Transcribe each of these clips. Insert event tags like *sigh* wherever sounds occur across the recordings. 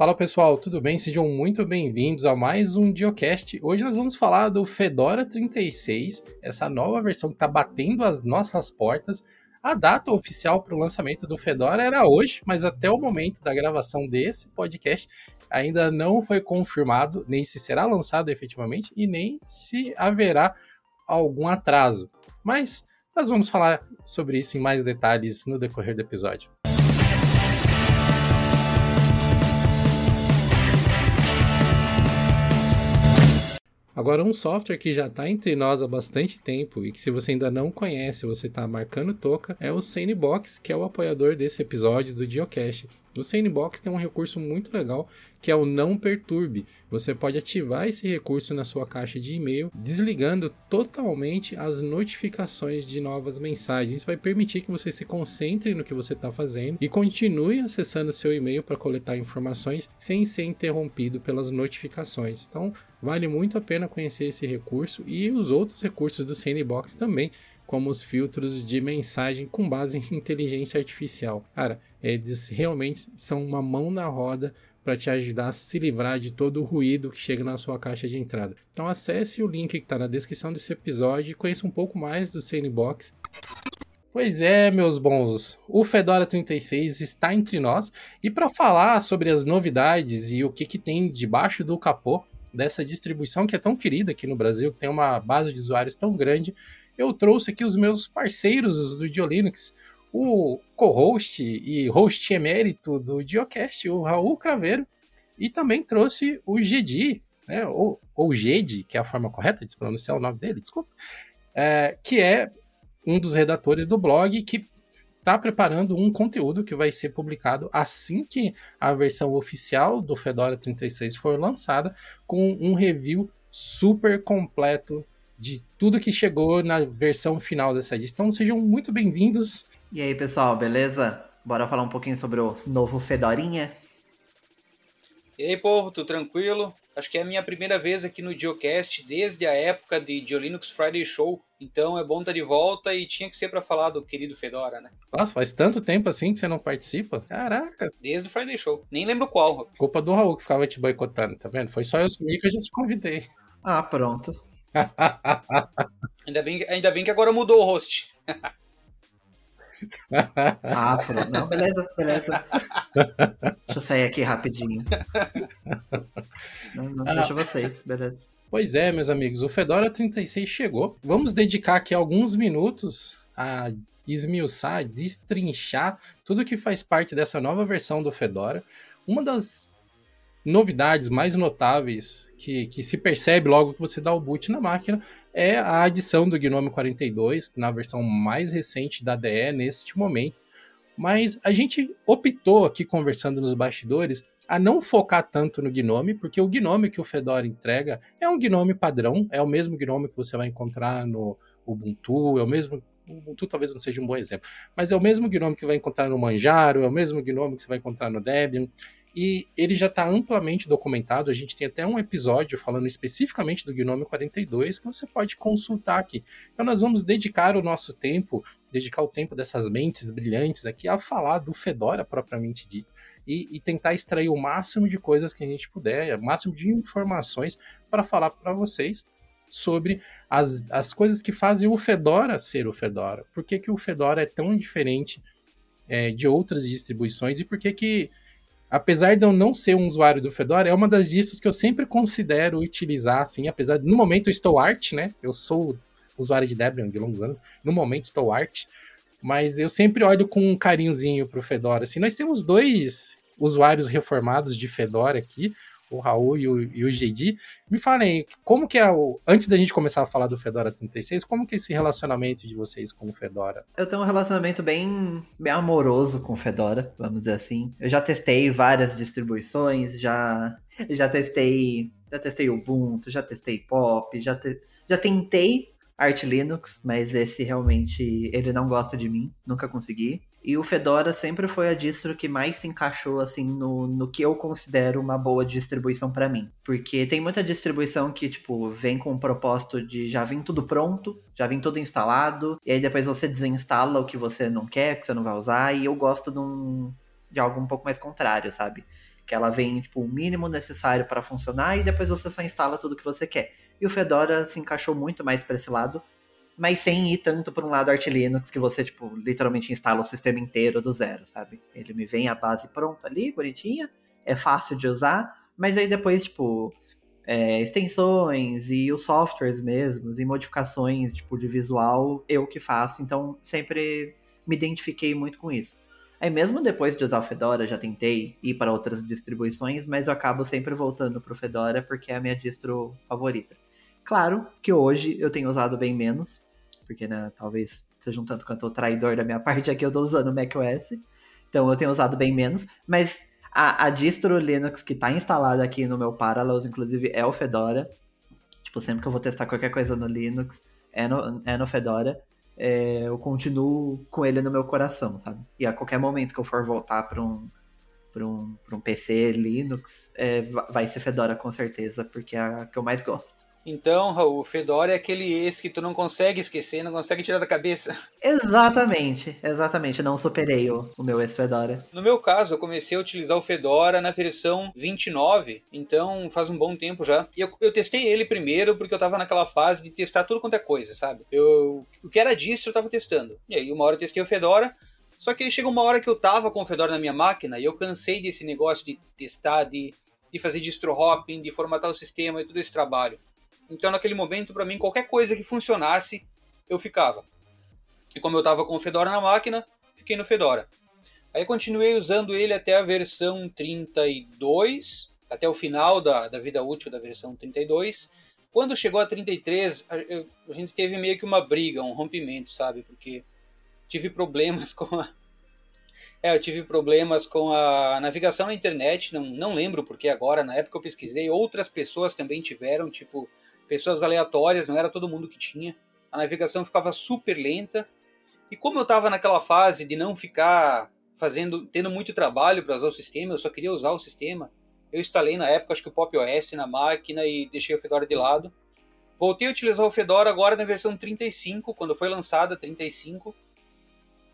Fala pessoal, tudo bem? Sejam muito bem-vindos a mais um Diocast. Hoje nós vamos falar do Fedora 36, essa nova versão que está batendo as nossas portas. A data oficial para o lançamento do Fedora era hoje, mas até o momento da gravação desse podcast ainda não foi confirmado nem se será lançado efetivamente e nem se haverá algum atraso. Mas nós vamos falar sobre isso em mais detalhes no decorrer do episódio. Agora, um software que já está entre nós há bastante tempo e que, se você ainda não conhece, você está marcando toca, é o Sanebox, que é o apoiador desse episódio do Geocache. No Sandbox tem um recurso muito legal que é o não perturbe. Você pode ativar esse recurso na sua caixa de e-mail, desligando totalmente as notificações de novas mensagens. Isso vai permitir que você se concentre no que você está fazendo e continue acessando seu e-mail para coletar informações sem ser interrompido pelas notificações. Então, vale muito a pena conhecer esse recurso e os outros recursos do Sandbox também como os filtros de mensagem com base em inteligência artificial. Cara, eles realmente são uma mão na roda para te ajudar a se livrar de todo o ruído que chega na sua caixa de entrada. Então acesse o link que está na descrição desse episódio e conheça um pouco mais do Sandbox. Pois é, meus bons, o Fedora 36 está entre nós e para falar sobre as novidades e o que, que tem debaixo do capô dessa distribuição que é tão querida aqui no Brasil, que tem uma base de usuários tão grande, eu trouxe aqui os meus parceiros do Diolinux, o co-host e host emérito do Diocast, o Raul Craveiro, e também trouxe o Gedi, né, ou, ou Gedi, que é a forma correta de pronunciar o nome dele, desculpa, é, que é um dos redatores do blog que está preparando um conteúdo que vai ser publicado assim que a versão oficial do Fedora 36 for lançada, com um review super completo de tudo que chegou na versão final dessa lista. Então sejam muito bem-vindos. E aí, pessoal, beleza? Bora falar um pouquinho sobre o novo Fedorinha? E aí, povo, tudo tranquilo? Acho que é a minha primeira vez aqui no Geocast desde a época de Geolinux Friday Show. Então é bom estar de volta e tinha que ser para falar do querido Fedora, né? Nossa, faz tanto tempo assim que você não participa? Caraca. Desde o Friday Show. Nem lembro qual. Culpa do Raul que ficava te boicotando, tá vendo? Foi só eu sumir que a gente convidei. Ah, pronto. Ainda, bem, ainda bem que agora mudou o host. ah, pronto. Não, beleza, beleza. Deixa eu sair aqui rapidinho. Não, não ah, deixa vocês, beleza. Pois é, meus amigos, o Fedora 36 chegou. Vamos dedicar aqui alguns minutos a esmiuçar, destrinchar tudo que faz parte dessa nova versão do Fedora. Uma das novidades mais notáveis que, que se percebe logo que você dá o boot na máquina é a adição do Gnome 42 na versão mais recente da DE neste momento. Mas a gente optou aqui conversando nos bastidores a não focar tanto no Gnome, porque o Gnome que o Fedora entrega é um Gnome padrão, é o mesmo Gnome que você vai encontrar no Ubuntu, é o mesmo Ubuntu talvez não seja um bom exemplo, mas é o mesmo Gnome que vai encontrar no Manjaro, é o mesmo Gnome que você vai encontrar no Debian e ele já está amplamente documentado. A gente tem até um episódio falando especificamente do Gnome 42 que você pode consultar aqui. Então nós vamos dedicar o nosso tempo, dedicar o tempo dessas mentes brilhantes aqui a falar do Fedora propriamente dito e, e tentar extrair o máximo de coisas que a gente puder, o máximo de informações para falar para vocês sobre as, as coisas que fazem o Fedora ser o Fedora. Por que, que o Fedora é tão diferente é, de outras distribuições e por que que apesar de eu não ser um usuário do Fedora, é uma das distros que eu sempre considero utilizar, assim, apesar de, no momento eu estou art, né? Eu sou usuário de Debian de longos anos, no momento estou art, mas eu sempre olho com um carinhozinho pro Fedora, assim. Nós temos dois usuários reformados de Fedora aqui, o Raul e o, e o GD. Me falem, como que é o. Antes da gente começar a falar do Fedora 36, como que é esse relacionamento de vocês com o Fedora? Eu tenho um relacionamento bem, bem amoroso com o Fedora, vamos dizer assim. Eu já testei várias distribuições, já, já testei. Já testei Ubuntu, já testei Pop, já, te, já tentei Arch Linux, mas esse realmente ele não gosta de mim, nunca consegui. E o Fedora sempre foi a distro que mais se encaixou assim no, no que eu considero uma boa distribuição para mim. Porque tem muita distribuição que, tipo, vem com o propósito de já vir tudo pronto, já vem tudo instalado, e aí depois você desinstala o que você não quer, que você não vai usar, e eu gosto de, um, de algo um pouco mais contrário, sabe? que ela vem tipo o mínimo necessário para funcionar e depois você só instala tudo que você quer. E o Fedora se encaixou muito mais para esse lado, mas sem ir tanto para um lado Arch Linux que você tipo literalmente instala o sistema inteiro do zero, sabe? Ele me vem a base pronta ali, bonitinha, é fácil de usar, mas aí depois tipo é, extensões e os softwares mesmos e modificações tipo de visual eu que faço, então sempre me identifiquei muito com isso. Aí mesmo depois de usar o Fedora, já tentei ir para outras distribuições, mas eu acabo sempre voltando para o Fedora porque é a minha distro favorita. Claro que hoje eu tenho usado bem menos, porque né, talvez seja um tanto quanto traidor da minha *laughs* parte aqui, eu estou usando o macOS, então eu tenho usado bem menos, mas a, a distro Linux que está instalada aqui no meu Parallels, inclusive, é o Fedora. Tipo, sempre que eu vou testar qualquer coisa no Linux, é no, é no Fedora é, eu continuo com ele no meu coração, sabe? E a qualquer momento que eu for voltar para um, pra um, um PC Linux, é, vai ser Fedora com certeza, porque é a que eu mais gosto. Então, Raul, Fedora é aquele ex que tu não consegue esquecer, não consegue tirar da cabeça. *laughs* Exatamente, exatamente. Não superei o, o meu ex-Fedora. No meu caso, eu comecei a utilizar o Fedora na versão 29, então faz um bom tempo já. Eu, eu testei ele primeiro porque eu tava naquela fase de testar tudo quanto é coisa, sabe? Eu, o que era disso eu tava testando. E aí, uma hora eu testei o Fedora, só que aí chegou uma hora que eu tava com o Fedora na minha máquina e eu cansei desse negócio de testar, de, de fazer distro hopping, de formatar o sistema e todo esse trabalho. Então, naquele momento, para mim, qualquer coisa que funcionasse, eu ficava. E como eu estava com o Fedora na máquina, fiquei no Fedora. Aí continuei usando ele até a versão 32, até o final da, da vida útil da versão 32. Quando chegou a 33, a, a gente teve meio que uma briga, um rompimento, sabe? Porque tive problemas *laughs* com a, é, eu tive problemas com a navegação na internet, não, não lembro porque agora, na época eu pesquisei, outras pessoas também tiveram, tipo, pessoas aleatórias, não era todo mundo que tinha. A navegação ficava super lenta. E como eu estava naquela fase de não ficar fazendo, tendo muito trabalho para usar o sistema, eu só queria usar o sistema. Eu instalei na época, acho que o Pop OS na máquina e deixei o Fedora de lado. Voltei a utilizar o Fedora agora na versão 35, quando foi lançada 35.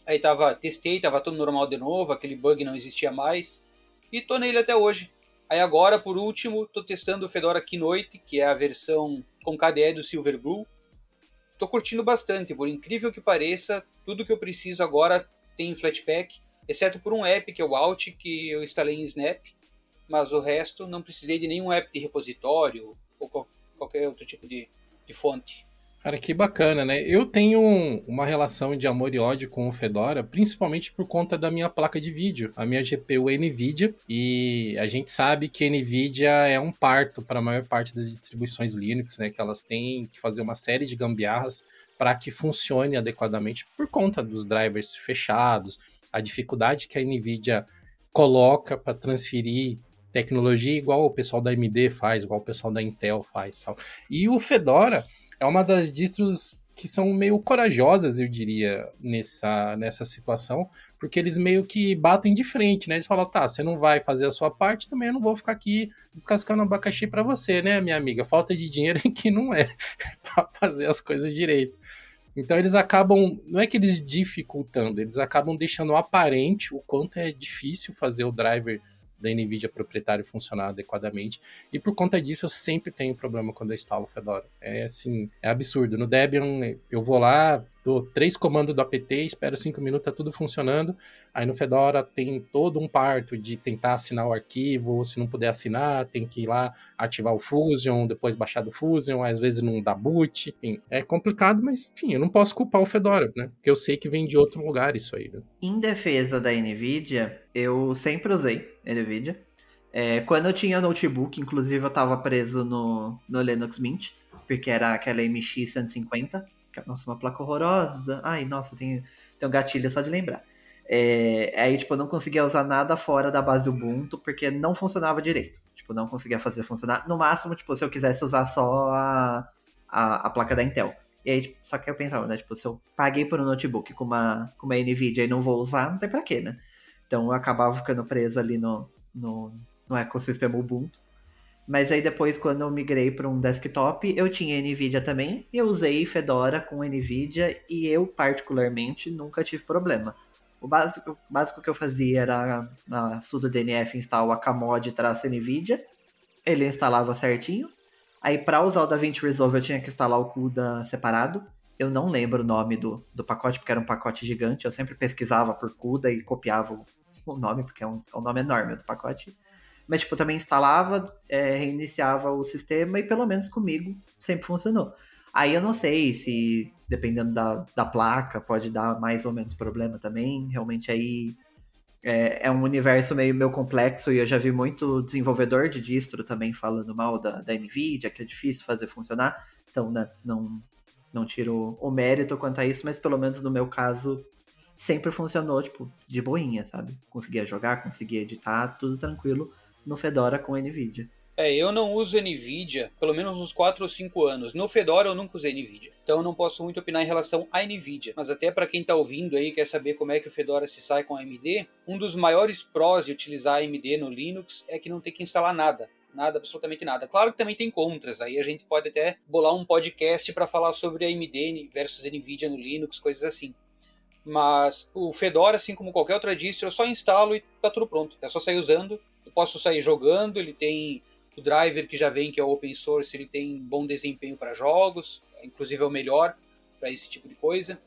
Aí tava, testei, tava tudo normal de novo, aquele bug não existia mais. E tô nele até hoje. Aí agora, por último, estou testando o Fedora Keynote, que é a versão com KDE do Silverblue. Estou curtindo bastante, por incrível que pareça, tudo que eu preciso agora tem em Flatpak, exceto por um app que é o Alt, que eu instalei em Snap, mas o resto não precisei de nenhum app de repositório ou qualquer outro tipo de, de fonte. Cara, que bacana, né? Eu tenho uma relação de amor e ódio com o Fedora, principalmente por conta da minha placa de vídeo. A minha GPU NVIDIA e a gente sabe que NVIDIA é um parto para a maior parte das distribuições Linux, né? Que elas têm que fazer uma série de gambiarras para que funcione adequadamente por conta dos drivers fechados, a dificuldade que a NVIDIA coloca para transferir tecnologia igual o pessoal da AMD faz, igual o pessoal da Intel faz. Tal. E o Fedora é uma das distros que são meio corajosas, eu diria, nessa, nessa situação, porque eles meio que batem de frente, né? Eles falam, tá, você não vai fazer a sua parte, também eu não vou ficar aqui descascando abacaxi para você, né, minha amiga? Falta de dinheiro que não é *laughs* para fazer as coisas direito. Então eles acabam, não é que eles dificultando, eles acabam deixando aparente o quanto é difícil fazer o driver da NVIDIA proprietário funcionar adequadamente. E por conta disso, eu sempre tenho problema quando eu instalo Fedora. É assim, é absurdo. No Debian, eu vou lá, dou três comandos do apt, espero cinco minutos, tá tudo funcionando. Aí no Fedora tem todo um parto de tentar assinar o arquivo, se não puder assinar, tem que ir lá ativar o Fusion, depois baixar do Fusion, às vezes não dá boot. Enfim, é complicado, mas enfim, eu não posso culpar o Fedora, né? Porque eu sei que vem de outro lugar isso aí. Né? Em defesa da NVIDIA, eu sempre usei NVIDIA. É, quando eu tinha notebook, inclusive eu estava preso no, no Linux Mint, porque era aquela MX 150, nossa, uma placa horrorosa. Ai, nossa, tem, tem um gatilho só de lembrar. É, aí, tipo, eu não conseguia usar nada fora da base do Ubuntu, porque não funcionava direito. Tipo, não conseguia fazer funcionar. No máximo, tipo, se eu quisesse usar só a, a, a placa da Intel. E aí, tipo, só que eu pensava, né? Tipo, se eu paguei por um notebook com uma, com uma NVIDIA e não vou usar, não tem pra quê, né? Então eu acabava ficando preso ali no, no, no ecossistema Ubuntu. Mas aí depois, quando eu migrei para um desktop, eu tinha NVIDIA também. E eu usei Fedora com NVIDIA e eu, particularmente, nunca tive problema. O básico, o básico que eu fazia era na sudo DNF instalar o Akamod traço NVIDIA. Ele instalava certinho. Aí para usar o DaVinci Resolve eu tinha que instalar o CUDA separado. Eu não lembro o nome do, do pacote, porque era um pacote gigante. Eu sempre pesquisava por CUDA e copiava o, o nome, porque é um, é um nome enorme do pacote. Mas, tipo, também instalava, é, reiniciava o sistema e pelo menos comigo sempre funcionou. Aí eu não sei se, dependendo da, da placa, pode dar mais ou menos problema também. Realmente aí é, é, um universo meio, meio complexo e eu já vi muito desenvolvedor de distro também falando mal da, da NVIDIA, que é difícil fazer funcionar. Então, né, não, não tiro o mérito quanto a isso, mas pelo menos no meu caso sempre funcionou, tipo, de boinha, sabe? Conseguia jogar, conseguia editar, tudo tranquilo no Fedora com NVIDIA. É, eu não uso NVIDIA pelo menos uns 4 ou 5 anos. No Fedora eu nunca usei NVIDIA. Então eu não posso muito opinar em relação à NVIDIA. Mas até para quem está ouvindo aí quer saber como é que o Fedora se sai com a AMD, um dos maiores prós de utilizar a AMD no Linux é que não tem que instalar nada nada, absolutamente nada. Claro que também tem contras, aí a gente pode até bolar um podcast para falar sobre AMD versus Nvidia no Linux, coisas assim. Mas o Fedora, assim como qualquer outra distro, eu só instalo e tá tudo pronto. É só sair usando. Eu posso sair jogando, ele tem o driver que já vem, que é open source, ele tem bom desempenho para jogos, inclusive é o melhor para esse tipo de coisa.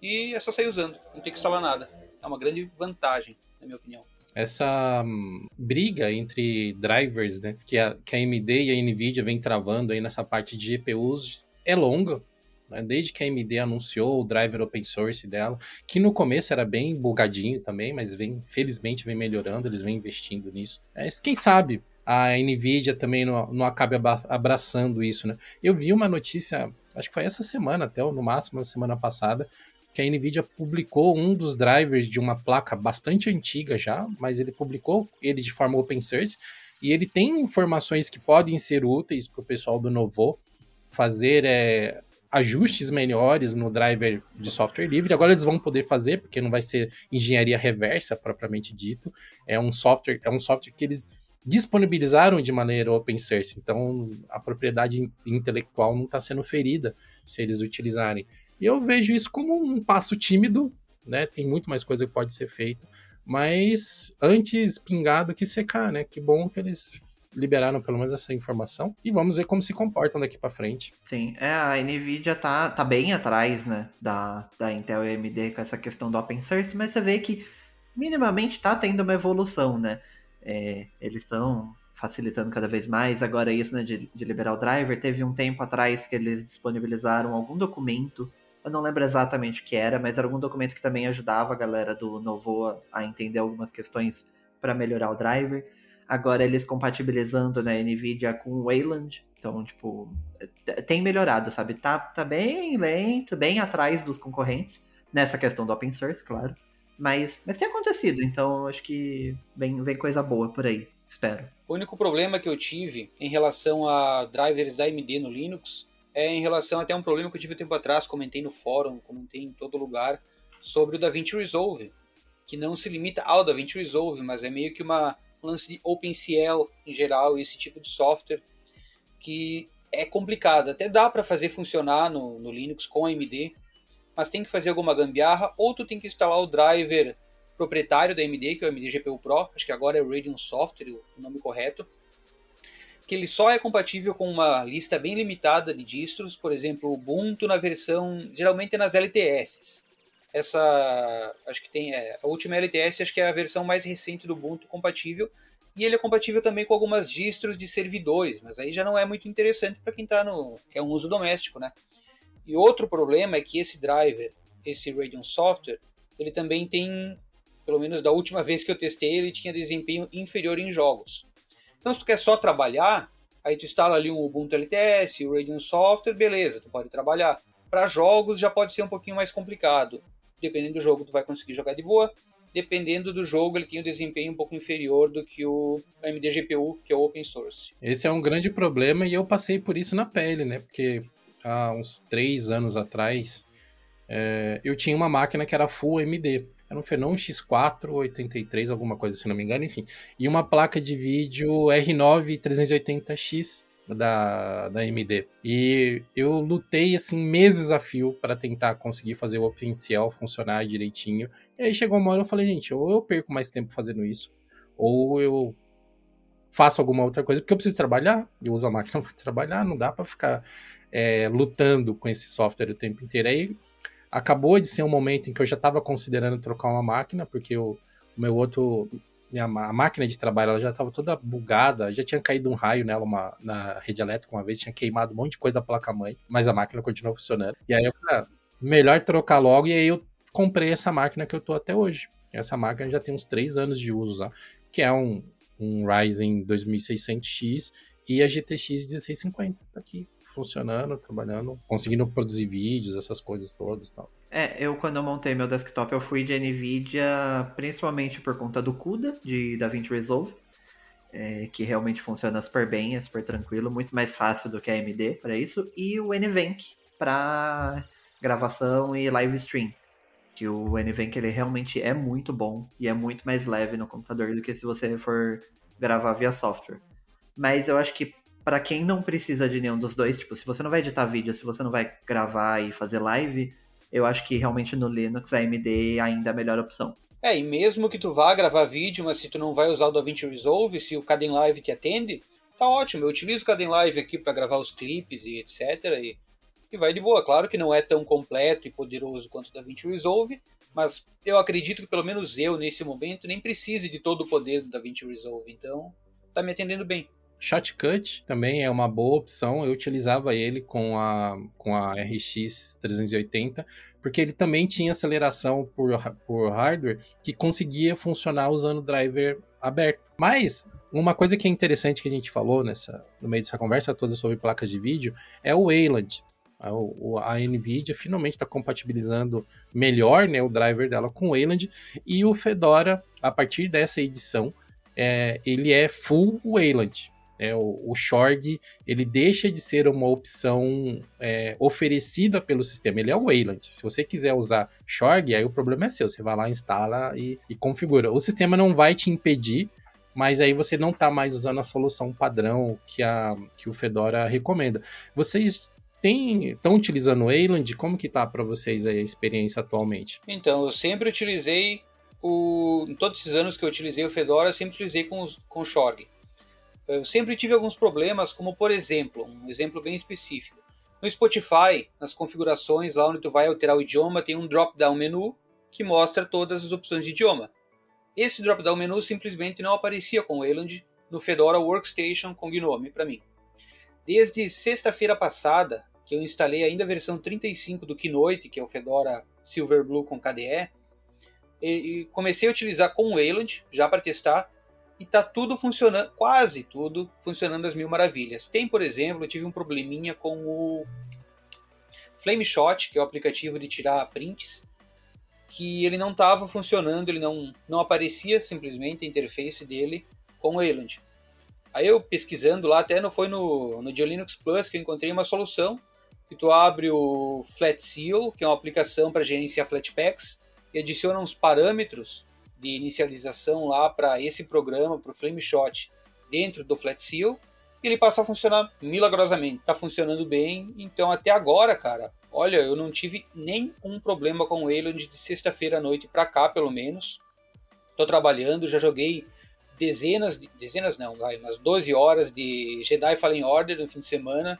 E é só sair usando, não tem que instalar nada. É uma grande vantagem, na minha opinião. Essa hum, briga entre drivers, né, que a, que a AMD e a Nvidia vem travando aí nessa parte de GPUs é longa, né? desde que a AMD anunciou o driver open source dela, que no começo era bem bugadinho também, mas vem, felizmente vem melhorando, eles vêm investindo nisso. Mas quem sabe a Nvidia também não, não acabe abraçando isso, né? Eu vi uma notícia, acho que foi essa semana até, ou no máximo na semana passada, que a Nvidia publicou um dos drivers de uma placa bastante antiga já, mas ele publicou ele de forma open source e ele tem informações que podem ser úteis para o pessoal do Novo fazer é, ajustes melhores no driver de software livre. Agora eles vão poder fazer, porque não vai ser engenharia reversa propriamente dito. É um software, é um software que eles disponibilizaram de maneira open source. Então, a propriedade intelectual não está sendo ferida se eles utilizarem. E eu vejo isso como um passo tímido, né? Tem muito mais coisa que pode ser feita, mas antes pingado que secar, né? Que bom que eles liberaram pelo menos essa informação e vamos ver como se comportam daqui para frente. Sim, é, a Nvidia tá, tá bem atrás, né, da, da Intel e AMD com essa questão do open source, mas você vê que minimamente tá tendo uma evolução, né? É, eles estão facilitando cada vez mais. Agora, isso né, de, de, liberar o driver. Teve um tempo atrás que eles disponibilizaram algum documento. Eu não lembro exatamente o que era, mas era algum documento que também ajudava a galera do Novoa a entender algumas questões para melhorar o driver. Agora eles compatibilizando né, NVIDIA com Wayland. Então, tipo, tem melhorado, sabe? Tá, tá bem lento, bem atrás dos concorrentes. Nessa questão do open source, claro. Mas, mas tem acontecido, então acho que vem, vem coisa boa por aí, espero. O único problema que eu tive em relação a drivers da AMD no Linux é em relação até um problema que eu tive um tempo atrás, comentei no fórum, comentei em todo lugar, sobre o DaVinci Resolve, que não se limita ao DaVinci Resolve, mas é meio que uma um lance de OpenCL em geral, esse tipo de software que é complicado. Até dá para fazer funcionar no, no Linux com AMD, mas tem que fazer alguma gambiarra, ou tu tem que instalar o driver proprietário da AMD, que é o AMD GPU Pro, acho que agora é Radeon Software, o nome correto, que ele só é compatível com uma lista bem limitada de distros, por exemplo, Ubuntu na versão, geralmente é nas LTS. Essa, acho que tem, é, a última LTS acho que é a versão mais recente do Ubuntu compatível, e ele é compatível também com algumas distros de servidores, mas aí já não é muito interessante para quem está no, que é um uso doméstico, né? E outro problema é que esse driver, esse Radeon Software, ele também tem, pelo menos da última vez que eu testei, ele tinha desempenho inferior em jogos. Então, se tu quer só trabalhar, aí tu instala ali um Ubuntu LTS, o Radeon Software, beleza, tu pode trabalhar. Para jogos já pode ser um pouquinho mais complicado. Dependendo do jogo, tu vai conseguir jogar de boa. Dependendo do jogo, ele tem um desempenho um pouco inferior do que o AMD GPU, que é o open source. Esse é um grande problema e eu passei por isso na pele, né? Porque há uns três anos atrás, é, eu tinha uma máquina que era Full AMD. Era um Phenom X4 83, alguma coisa se não me engano, enfim. E uma placa de vídeo R9 380X da, da AMD. E eu lutei assim meses a fio para tentar conseguir fazer o OpenCL funcionar direitinho. E aí chegou uma hora eu falei, gente, ou eu perco mais tempo fazendo isso, ou eu faço alguma outra coisa, porque eu preciso trabalhar, eu uso a máquina *laughs* para trabalhar, não dá para ficar é, lutando com esse software o tempo inteiro. Aí acabou de ser um momento em que eu já estava considerando trocar uma máquina, porque o meu outro a máquina de trabalho ela já estava toda bugada, já tinha caído um raio nela uma, na rede elétrica uma vez, tinha queimado um monte de coisa da placa-mãe, mas a máquina continuou funcionando. E aí eu falei, ah, melhor trocar logo, e aí eu comprei essa máquina que eu tô até hoje. Essa máquina já tem uns 3 anos de uso, tá? que é um, um Ryzen 2600X e a GTX 1650, tá aqui funcionando, trabalhando, conseguindo produzir vídeos, essas coisas todas tal. É, eu quando eu montei meu desktop eu fui de NVIDIA principalmente por conta do CUDA, de DaVinci Resolve, é, que realmente funciona super bem, é super tranquilo, muito mais fácil do que a AMD para isso, e o NVENC para gravação e live stream. Que o NVENC ele realmente é muito bom e é muito mais leve no computador do que se você for gravar via software. Mas eu acho que para quem não precisa de nenhum dos dois, tipo, se você não vai editar vídeo, se você não vai gravar e fazer live, eu acho que realmente no Linux a AMD ainda é a melhor opção. É, e mesmo que tu vá gravar vídeo, mas se tu não vai usar o DaVinci Resolve, se o Caden Live te atende, tá ótimo. Eu utilizo o Caden Live aqui para gravar os clipes e etc. E, e vai de boa. Claro que não é tão completo e poderoso quanto o DaVinci Resolve, mas eu acredito que pelo menos eu, nesse momento, nem precise de todo o poder do DaVinci Resolve. Então, tá me atendendo bem. Shotcut também é uma boa opção. Eu utilizava ele com a, com a RX 380, porque ele também tinha aceleração por, por hardware que conseguia funcionar usando o driver aberto. Mas uma coisa que é interessante que a gente falou nessa, no meio dessa conversa toda sobre placas de vídeo é o Wayland. A, a NVIDIA finalmente está compatibilizando melhor né, o driver dela com o Wayland e o Fedora, a partir dessa edição, é, ele é full Wayland. É, o, o Shorg ele deixa de ser uma opção é, oferecida pelo sistema, ele é o Wayland. Se você quiser usar Shorg, aí o problema é seu, você vai lá, instala e, e configura. O sistema não vai te impedir, mas aí você não está mais usando a solução padrão que, a, que o Fedora recomenda. Vocês estão utilizando o Wayland? Como que tá para vocês a experiência atualmente? Então, eu sempre utilizei o, em todos esses anos que eu utilizei o Fedora, sempre utilizei com, os, com o Shorg. Eu sempre tive alguns problemas, como por exemplo, um exemplo bem específico. No Spotify, nas configurações, lá onde tu vai alterar o idioma, tem um drop-down menu que mostra todas as opções de idioma. Esse drop-down menu simplesmente não aparecia com o Wayland no Fedora Workstation com GNOME para mim. Desde sexta-feira passada, que eu instalei ainda a versão 35 do Keynote, que é o Fedora Silverblue com KDE, e comecei a utilizar com o Wayland, já para testar, e tá tudo funcionando, quase tudo funcionando às mil maravilhas. Tem, por exemplo, eu tive um probleminha com o Flameshot, que é o aplicativo de tirar prints, que ele não estava funcionando, ele não, não aparecia simplesmente a interface dele com o Wayland. Aí eu pesquisando lá, até não foi no, no Linux Plus que eu encontrei uma solução, que tu abre o Flat Seal, que é uma aplicação para gerenciar Flatpaks, e adiciona uns parâmetros de inicialização lá para esse programa, para o Flameshot, dentro do Flat Seal, ele passa a funcionar milagrosamente. Está funcionando bem, então até agora, cara, olha, eu não tive nenhum problema com Wayland de sexta-feira à noite para cá, pelo menos. Estou trabalhando, já joguei dezenas, de, dezenas não, vai, umas 12 horas de Jedi Fallen Order no fim de semana,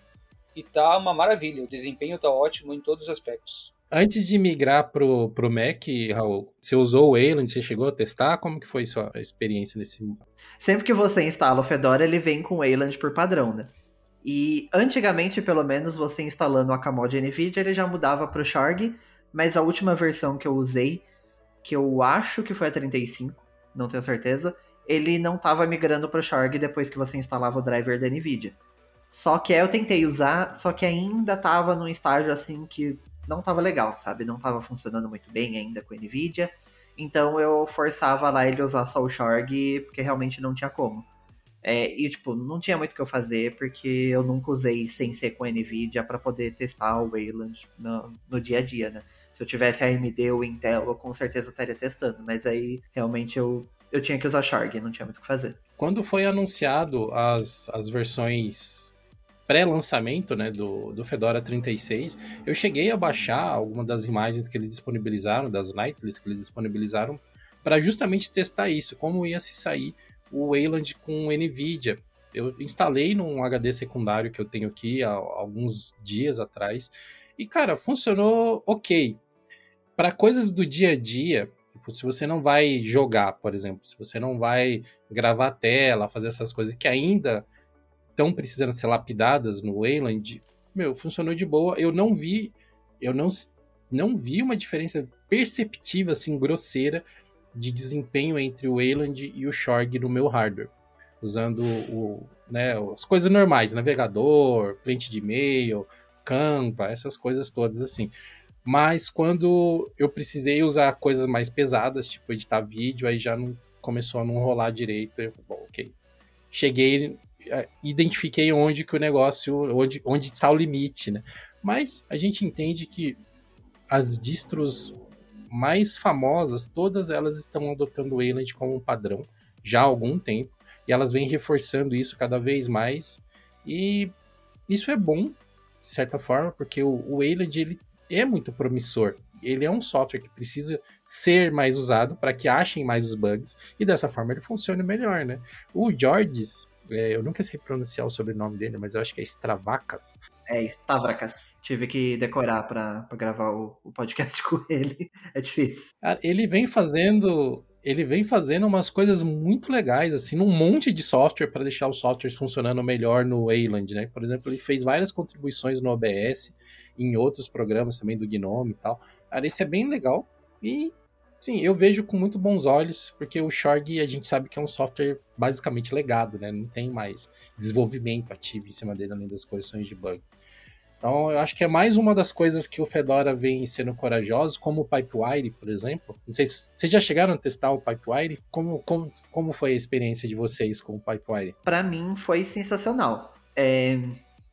e tá uma maravilha, o desempenho tá ótimo em todos os aspectos. Antes de migrar pro, pro Mac, Raul, você usou o Wayland, você chegou a testar? Como que foi sua experiência nesse... Sempre que você instala o Fedora, ele vem com o Wayland por padrão, né? E antigamente, pelo menos, você instalando o Akamod NVIDIA, ele já mudava pro Shorg, mas a última versão que eu usei, que eu acho que foi a 35, não tenho certeza, ele não estava migrando pro Shorg depois que você instalava o driver da NVIDIA. Só que aí eu tentei usar, só que ainda estava num estágio assim que não tava legal, sabe? Não tava funcionando muito bem ainda com a Nvidia. Então eu forçava lá ele usar só o Shorg, porque realmente não tinha como. É, e, tipo, não tinha muito o que eu fazer, porque eu nunca usei sem ser com a NVIDIA para poder testar o Wayland no, no, dia a dia, né? Se eu tivesse a AMD ou Intel, eu com certeza estaria testando, mas aí realmente eu, eu tinha que usar Shorg, não tinha muito o que fazer. Quando foi anunciado as, as versões pré-lançamento né, do, do Fedora 36, eu cheguei a baixar algumas das imagens que eles disponibilizaram, das nightlists que eles disponibilizaram, para justamente testar isso, como ia se sair o Wayland com NVIDIA. Eu instalei num HD secundário que eu tenho aqui há alguns dias atrás, e cara, funcionou ok. Para coisas do dia a dia, tipo, se você não vai jogar, por exemplo, se você não vai gravar tela, fazer essas coisas que ainda estão precisando ser lapidadas no Wayland, meu, funcionou de boa. Eu não vi, eu não, não vi uma diferença perceptível, assim, grosseira de desempenho entre o Wayland e o Shorg no meu hardware. Usando o, né, as coisas normais, navegador, cliente de e-mail, Canva, essas coisas todas assim. Mas quando eu precisei usar coisas mais pesadas, tipo editar vídeo, aí já não começou a não rolar direito. Eu, bom, ok. Cheguei identifiquei onde que o negócio, onde, onde está o limite, né? Mas a gente entende que as distros mais famosas, todas elas estão adotando o Wayland como um padrão já há algum tempo, e elas vêm reforçando isso cada vez mais, e isso é bom, de certa forma, porque o, o Wayland ele é muito promissor. Ele é um software que precisa ser mais usado para que achem mais os bugs, e dessa forma ele funcione melhor, né? O Georges, é, eu nunca sei pronunciar o sobrenome dele, mas eu acho que é Stravacas. É, Stavracas. Tive que decorar para gravar o, o, podcast *laughs* com ele. É difícil. ele vem fazendo. Ele vem fazendo umas coisas muito legais, assim, num monte de software para deixar os softwares funcionando melhor no Wayland, né? Por exemplo, ele fez várias contribuições no OBS, em outros programas também do Gnome e tal. Cara, isso é bem legal. E Sim, eu vejo com muito bons olhos, porque o Shorg a gente sabe que é um software basicamente legado, né? Não tem mais desenvolvimento ativo em cima dele, além das correções de bug. Então, eu acho que é mais uma das coisas que o Fedora vem sendo corajoso, como o Pipewire, por exemplo. Não sei se vocês já chegaram a testar o Pipewire. Como, como, como foi a experiência de vocês com o Pipewire? Para mim, foi sensacional. É,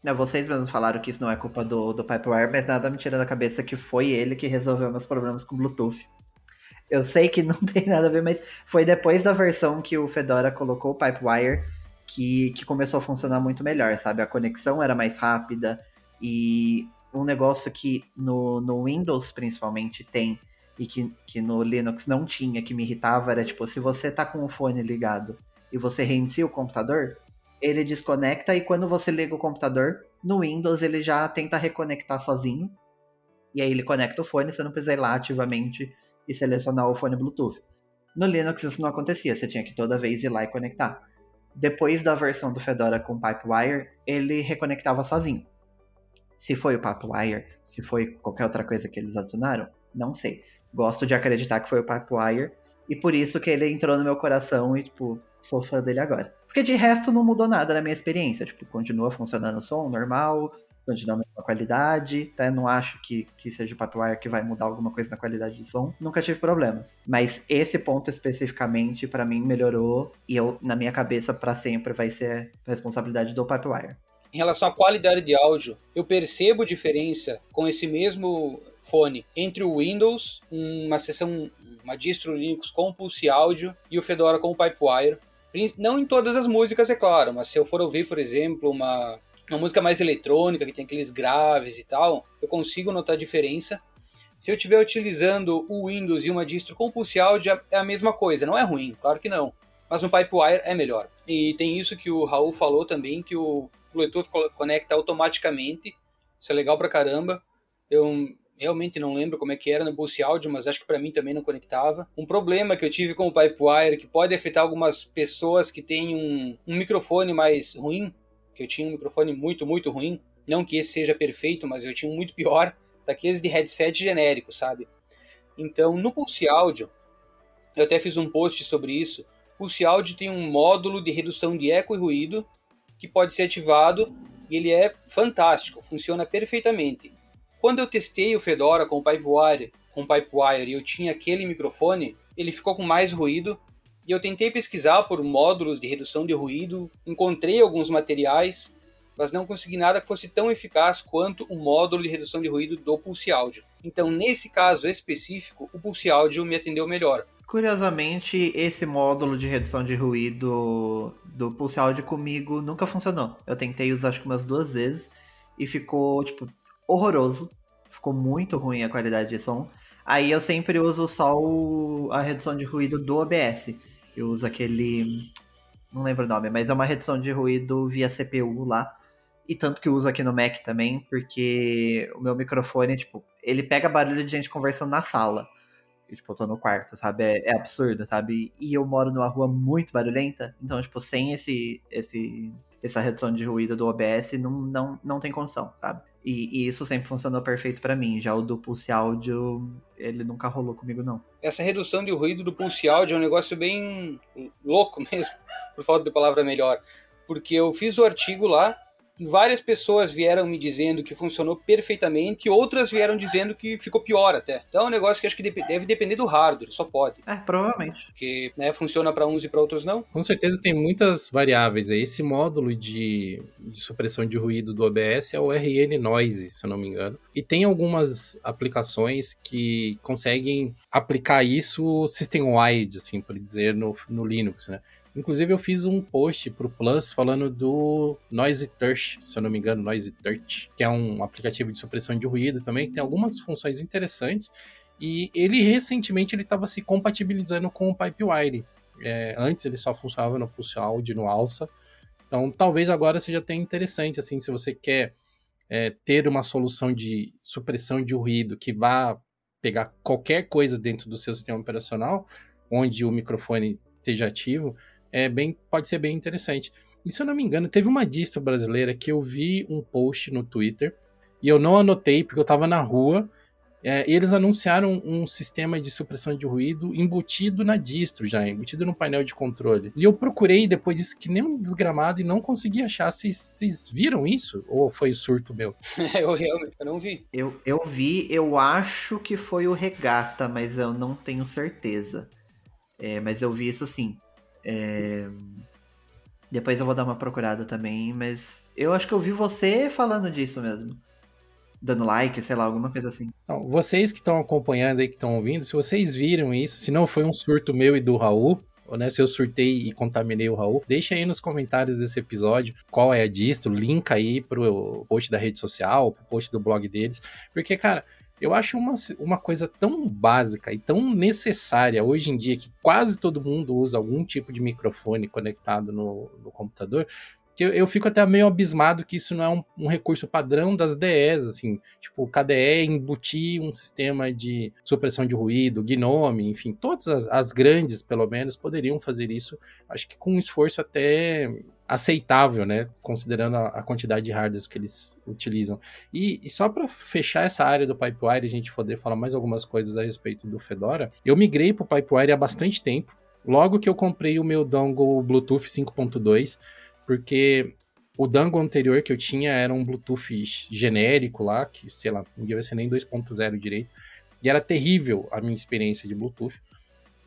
né, vocês mesmos falaram que isso não é culpa do, do Pipewire, mas nada me tira da cabeça que foi ele que resolveu meus problemas com Bluetooth. Eu sei que *laughs* não tem nada a ver, mas foi depois da versão que o Fedora colocou o Pipewire que, que começou a funcionar muito melhor, sabe? A conexão era mais rápida e um negócio que no, no Windows principalmente tem e que, que no Linux não tinha, que me irritava, era tipo, se você tá com o fone ligado e você reinicia o computador, ele desconecta e quando você liga o computador, no Windows ele já tenta reconectar sozinho. E aí ele conecta o fone, você não precisa ir lá ativamente e selecionar o fone Bluetooth. No Linux isso não acontecia, você tinha que toda vez ir lá e conectar. Depois da versão do Fedora com Pipewire, ele reconectava sozinho. Se foi o Pipewire, se foi qualquer outra coisa que eles adicionaram, não sei. Gosto de acreditar que foi o Pipewire, e por isso que ele entrou no meu coração e, tipo, sou fã dele agora. Porque de resto não mudou nada na minha experiência. Tipo, continua funcionando o som normal, continua a mesma qualidade, até não acho que, que seja o Pipewire que vai mudar alguma coisa na qualidade de som, nunca tive problemas. Mas esse ponto especificamente, para mim, melhorou, e eu, na minha cabeça, para sempre vai ser responsabilidade do Pipewire. Em relação à qualidade de áudio, eu percebo diferença com esse mesmo fone entre o Windows, uma sessão, uma distro Linux com Pulse Audio e o Fedora com o Pipewire. Não em todas as músicas, é claro, mas se eu for ouvir, por exemplo, uma uma música mais eletrônica, que tem aqueles graves e tal, eu consigo notar a diferença. Se eu estiver utilizando o Windows e uma distro com Pulse Audio, é a mesma coisa. Não é ruim, claro que não. Mas no Pipewire é melhor. E tem isso que o Raul falou também, que o Bluetooth conecta automaticamente. Isso é legal pra caramba. Eu realmente não lembro como é que era no Pulse Audio, mas acho que para mim também não conectava. Um problema que eu tive com o Pipewire, que pode afetar algumas pessoas que têm um, um microfone mais ruim, que eu tinha um microfone muito, muito ruim. Não que esse seja perfeito, mas eu tinha um muito pior, *laughs* daqueles de headset genérico, sabe? Então, no Pulse Audio, eu até fiz um post sobre isso. Pulse Audio tem um módulo de redução de eco e ruído que pode ser ativado e ele é fantástico, funciona perfeitamente. Quando eu testei o Fedora com o Pipewire, com o Pipewire e eu tinha aquele microfone, ele ficou com mais ruído e eu tentei pesquisar por módulos de redução de ruído, encontrei alguns materiais, mas não consegui nada que fosse tão eficaz quanto o módulo de redução de ruído do Pulse Audio. Então, nesse caso específico, o Pulse Audio me atendeu melhor. Curiosamente, esse módulo de redução de ruído do Pulse Audio comigo nunca funcionou. Eu tentei usar acho que umas duas vezes e ficou, tipo, horroroso. Ficou muito ruim a qualidade de som. Aí eu sempre uso só o, a redução de ruído do OBS. Eu uso aquele. Não lembro o nome, mas é uma redução de ruído via CPU lá. E tanto que eu uso aqui no Mac também, porque o meu microfone, tipo, ele pega barulho de gente conversando na sala. E, tipo, eu tô no quarto, sabe? É, é, absurdo, sabe? E eu moro numa rua muito barulhenta, então, tipo, sem esse, esse, essa redução de ruído do OBS, não, não, não tem condição, sabe? E, e isso sempre funcionou perfeito para mim. Já o do Pulse Áudio, ele nunca rolou comigo, não. Essa redução de ruído do Pulse Áudio é um negócio bem louco *laughs* mesmo, por falta de palavra melhor. Porque eu fiz o artigo lá, várias pessoas vieram me dizendo que funcionou perfeitamente, outras vieram dizendo que ficou pior até. Então é um negócio que acho que deve depender do hardware, só pode. É, provavelmente. Porque né, funciona para uns e para outros não. Com certeza tem muitas variáveis. Esse módulo de, de supressão de ruído do OBS é o RN Noise, se eu não me engano. E tem algumas aplicações que conseguem aplicar isso system-wide, assim, por dizer, no, no Linux, né? Inclusive, eu fiz um post pro Plus falando do Noise Touch, se eu não me engano, Noise Touch, que é um aplicativo de supressão de ruído também, que tem algumas funções interessantes. E ele recentemente ele estava se compatibilizando com o Pipewire. É, antes ele só funcionava no Pulse Audio, no Alsa. Então, talvez agora seja até interessante, assim, se você quer é, ter uma solução de supressão de ruído que vá pegar qualquer coisa dentro do seu sistema operacional, onde o microfone esteja ativo, é bem, pode ser bem interessante. E se eu não me engano, teve uma distro brasileira que eu vi um post no Twitter e eu não anotei porque eu estava na rua. É, e eles anunciaram um sistema de supressão de ruído embutido na distro já, embutido no painel de controle. E eu procurei depois disso que nem um desgramado e não consegui achar. Vocês viram isso? Ou foi surto meu? *laughs* eu realmente eu não vi. Eu, eu vi, eu acho que foi o Regata, mas eu não tenho certeza. É, mas eu vi isso sim. É... Depois eu vou dar uma procurada também, mas eu acho que eu vi você falando disso mesmo. Dando like, sei lá, alguma coisa assim. Então, vocês que estão acompanhando aí, que estão ouvindo, se vocês viram isso, se não foi um surto meu e do Raul, ou né, se eu surtei e contaminei o Raul, deixa aí nos comentários desse episódio qual é a distro, link aí pro post da rede social, pro post do blog deles, porque, cara, eu acho uma, uma coisa tão básica e tão necessária hoje em dia que quase todo mundo usa algum tipo de microfone conectado no, no computador, que eu, eu, fico até meio abismado que isso não é um, um, recurso padrão das DEs, assim, tipo, KDE embutir um sistema de supressão de ruído, Gnome, enfim, todas as, as grandes, pelo menos, poderiam fazer isso, acho que com um esforço até aceitável, né? Considerando a, a, quantidade de hardware que eles utilizam. E, e só para fechar essa área do Pipewire a gente poder falar mais algumas coisas a respeito do Fedora, eu migrei para o Pipewire há bastante tempo. Logo que eu comprei o meu dongle Bluetooth 5.2, porque o dongle anterior que eu tinha era um Bluetooth genérico lá, que sei lá, não devia ser nem 2.0 direito. E era terrível a minha experiência de Bluetooth.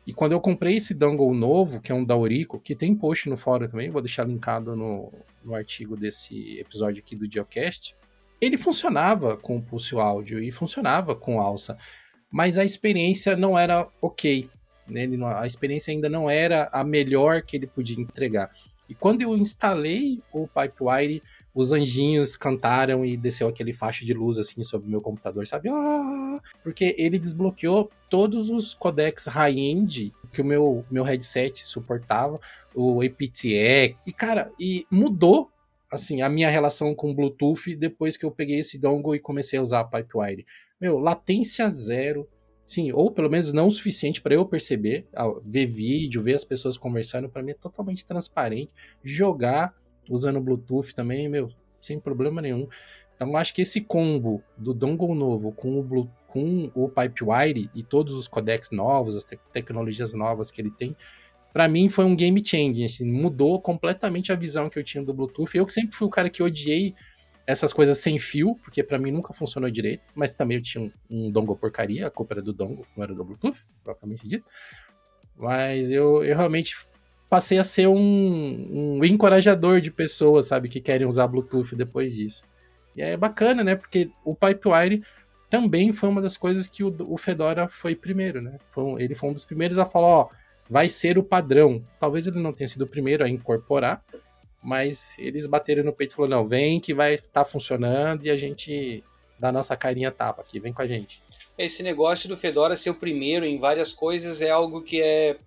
E quando eu comprei esse dongle novo, que é um da Aurico, que tem post no fórum também, vou deixar linkado no, no artigo desse episódio aqui do Geocast, ele funcionava com o Pulse Áudio e funcionava com alça, mas a experiência não era ok. Né? A experiência ainda não era a melhor que ele podia entregar. E quando eu instalei o Pipewire, os anjinhos cantaram e desceu aquele faixa de luz assim sobre o meu computador, sabe? Ah! Porque ele desbloqueou todos os codecs high-end que o meu, meu headset suportava, o APTE, e cara, e mudou assim a minha relação com o Bluetooth depois que eu peguei esse dongle e comecei a usar a Pipewire. Meu, latência zero, Sim, ou pelo menos não o suficiente para eu perceber, ver vídeo, ver as pessoas conversando, para mim é totalmente transparente. Jogar usando Bluetooth também, meu, sem problema nenhum. Então acho que esse combo do dongle novo com o, com o Pipewire e todos os codecs novos, as te tecnologias novas que ele tem, para mim foi um game changing, assim, mudou completamente a visão que eu tinha do Bluetooth. Eu que sempre fui o cara que odiei essas coisas sem fio, porque para mim nunca funcionou direito, mas também eu tinha um, um dongle porcaria, a culpa era do dongle, não era do Bluetooth, propriamente dito. Mas eu, eu realmente passei a ser um, um encorajador de pessoas, sabe, que querem usar Bluetooth depois disso. E é bacana, né? Porque o Pipewire também foi uma das coisas que o, o Fedora foi primeiro, né? Foi, ele foi um dos primeiros a falar, ó, vai ser o padrão. Talvez ele não tenha sido o primeiro a incorporar, mas eles bateram no peito e falaram, não, vem que vai estar tá funcionando e a gente dá nossa carinha tapa aqui, vem com a gente. Esse negócio do Fedora ser o primeiro em várias coisas é algo que é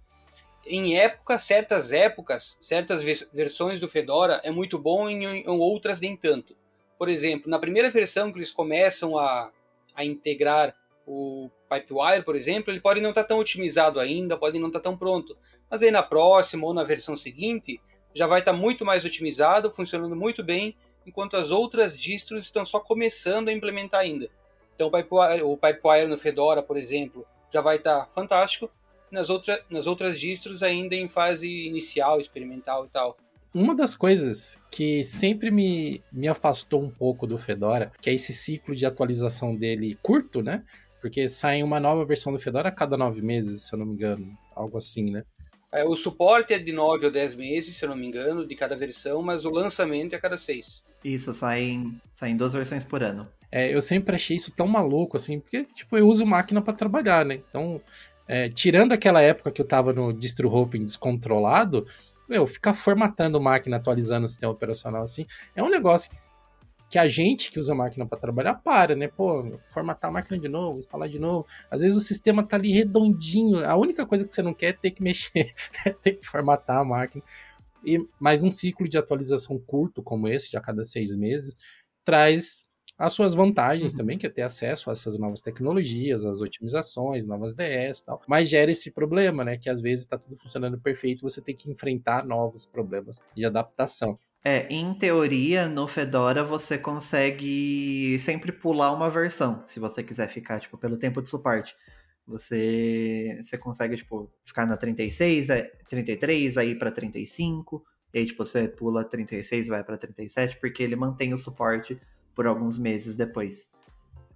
em época, certas épocas, certas versões do Fedora é muito bom, em outras nem tanto. Por exemplo, na primeira versão que eles começam a, a integrar o Pipewire, por exemplo, ele pode não estar tá tão otimizado ainda, pode não estar tá tão pronto. Mas aí na próxima ou na versão seguinte, já vai estar tá muito mais otimizado, funcionando muito bem, enquanto as outras distros estão só começando a implementar ainda. Então o Pipewire, o Pipewire no Fedora, por exemplo, já vai estar tá fantástico, nas, outra, nas outras distros ainda em fase inicial, experimental e tal. Uma das coisas que sempre me, me afastou um pouco do Fedora, que é esse ciclo de atualização dele curto, né? Porque sai uma nova versão do Fedora a cada nove meses, se eu não me engano. Algo assim, né? É, o suporte é de nove ou dez meses, se eu não me engano, de cada versão, mas o lançamento é a cada seis. Isso, saem, saem duas versões por ano. É, eu sempre achei isso tão maluco, assim, porque, tipo, eu uso máquina para trabalhar, né? Então, é, tirando aquela época que eu tava no distro hoping descontrolado, meu, ficar formatando máquina, atualizando o sistema operacional assim, é um negócio que, que a gente que usa máquina para trabalhar para, né? Pô, formatar a máquina de novo, instalar de novo. Às vezes o sistema tá ali redondinho. A única coisa que você não quer é ter que *laughs* mexer, é ter que formatar a máquina. E mais um ciclo de atualização curto como esse, de a cada seis meses, traz as suas vantagens uhum. também, que é ter acesso a essas novas tecnologias, as otimizações, novas DS e tal. Mas gera esse problema, né? Que às vezes está tudo funcionando perfeito, você tem que enfrentar novos problemas de adaptação. É, em teoria, no Fedora você consegue sempre pular uma versão, se você quiser ficar, tipo, pelo tempo de suporte. Você, você consegue, tipo, ficar na 36, 33, aí para 35, e aí, tipo, você pula 36 vai para 37, porque ele mantém o suporte por alguns meses depois.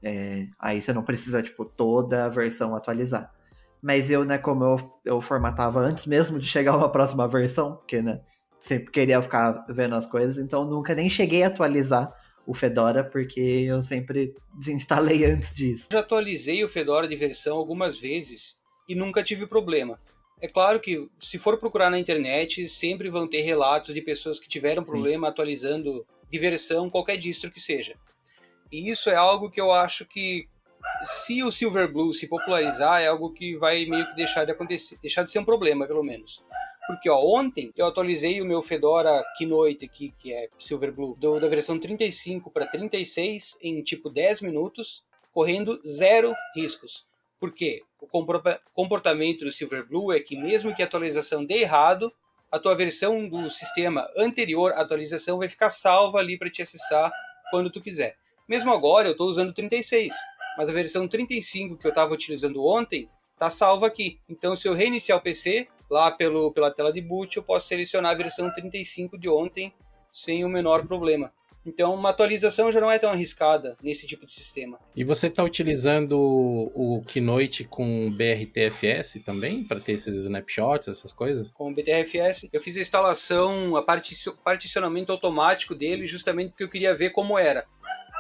É, aí você não precisa, tipo, toda a versão atualizar. Mas eu, né, como eu, eu formatava antes mesmo de chegar uma próxima versão, porque, né, sempre queria ficar vendo as coisas, então nunca nem cheguei a atualizar o Fedora, porque eu sempre desinstalei *laughs* antes disso. Já atualizei o Fedora de versão algumas vezes e nunca tive problema. É claro que, se for procurar na internet, sempre vão ter relatos de pessoas que tiveram Sim. problema atualizando de versão, qualquer distro que seja. E isso é algo que eu acho que, se o Silverblue se popularizar, é algo que vai meio que deixar de acontecer, deixar de ser um problema, pelo menos. Porque ó, ontem eu atualizei o meu Fedora Keynote aqui, que é Silverblue, do, da versão 35 para 36 em tipo 10 minutos, correndo zero riscos. Por quê? O comportamento do Silverblue é que mesmo que a atualização dê errado, a tua versão do sistema anterior à atualização vai ficar salva ali para te acessar quando tu quiser. Mesmo agora eu estou usando 36, mas a versão 35 que eu estava utilizando ontem está salva aqui. Então se eu reiniciar o PC, lá pelo, pela tela de boot, eu posso selecionar a versão 35 de ontem sem o menor problema. Então, uma atualização já não é tão arriscada nesse tipo de sistema. E você está utilizando o Keynote com BRTFS também, para ter esses snapshots, essas coisas? Com o BTFS. Eu fiz a instalação, a particionamento automático dele, justamente porque eu queria ver como era.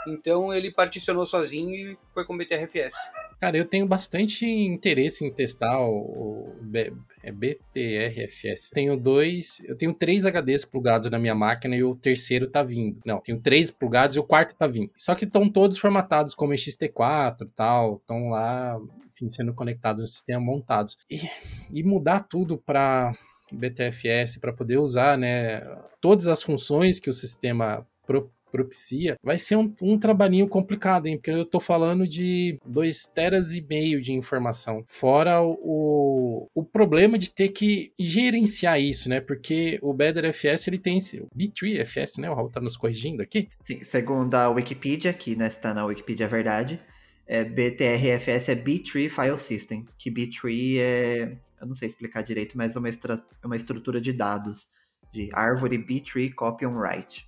Então, ele particionou sozinho e foi com o BTRFS. Cara, eu tenho bastante interesse em testar o, é BTRFS. Tenho dois, eu tenho três HDs plugados na minha máquina e o terceiro tá vindo. Não, tenho três plugados e o quarto tá vindo. Só que estão todos formatados como XT4 e tal, estão lá, enfim, sendo conectados no sistema montados. E, e mudar tudo para BTFS para poder usar, né, todas as funções que o sistema pro, propicia, vai ser um, um trabalhinho complicado, hein? Porque eu tô falando de 2 teras e meio de informação. Fora o, o problema de ter que gerenciar isso, né? Porque o BetterFS ele tem o B3FS, né? O Raul tá nos corrigindo aqui. Sim, segundo a Wikipedia, que né, está na Wikipedia é verdade, é, BTRFS é B-Tree File System, que B-Tree é, eu não sei explicar direito, mas é uma, é uma estrutura de dados de árvore B-Tree Copy on Write.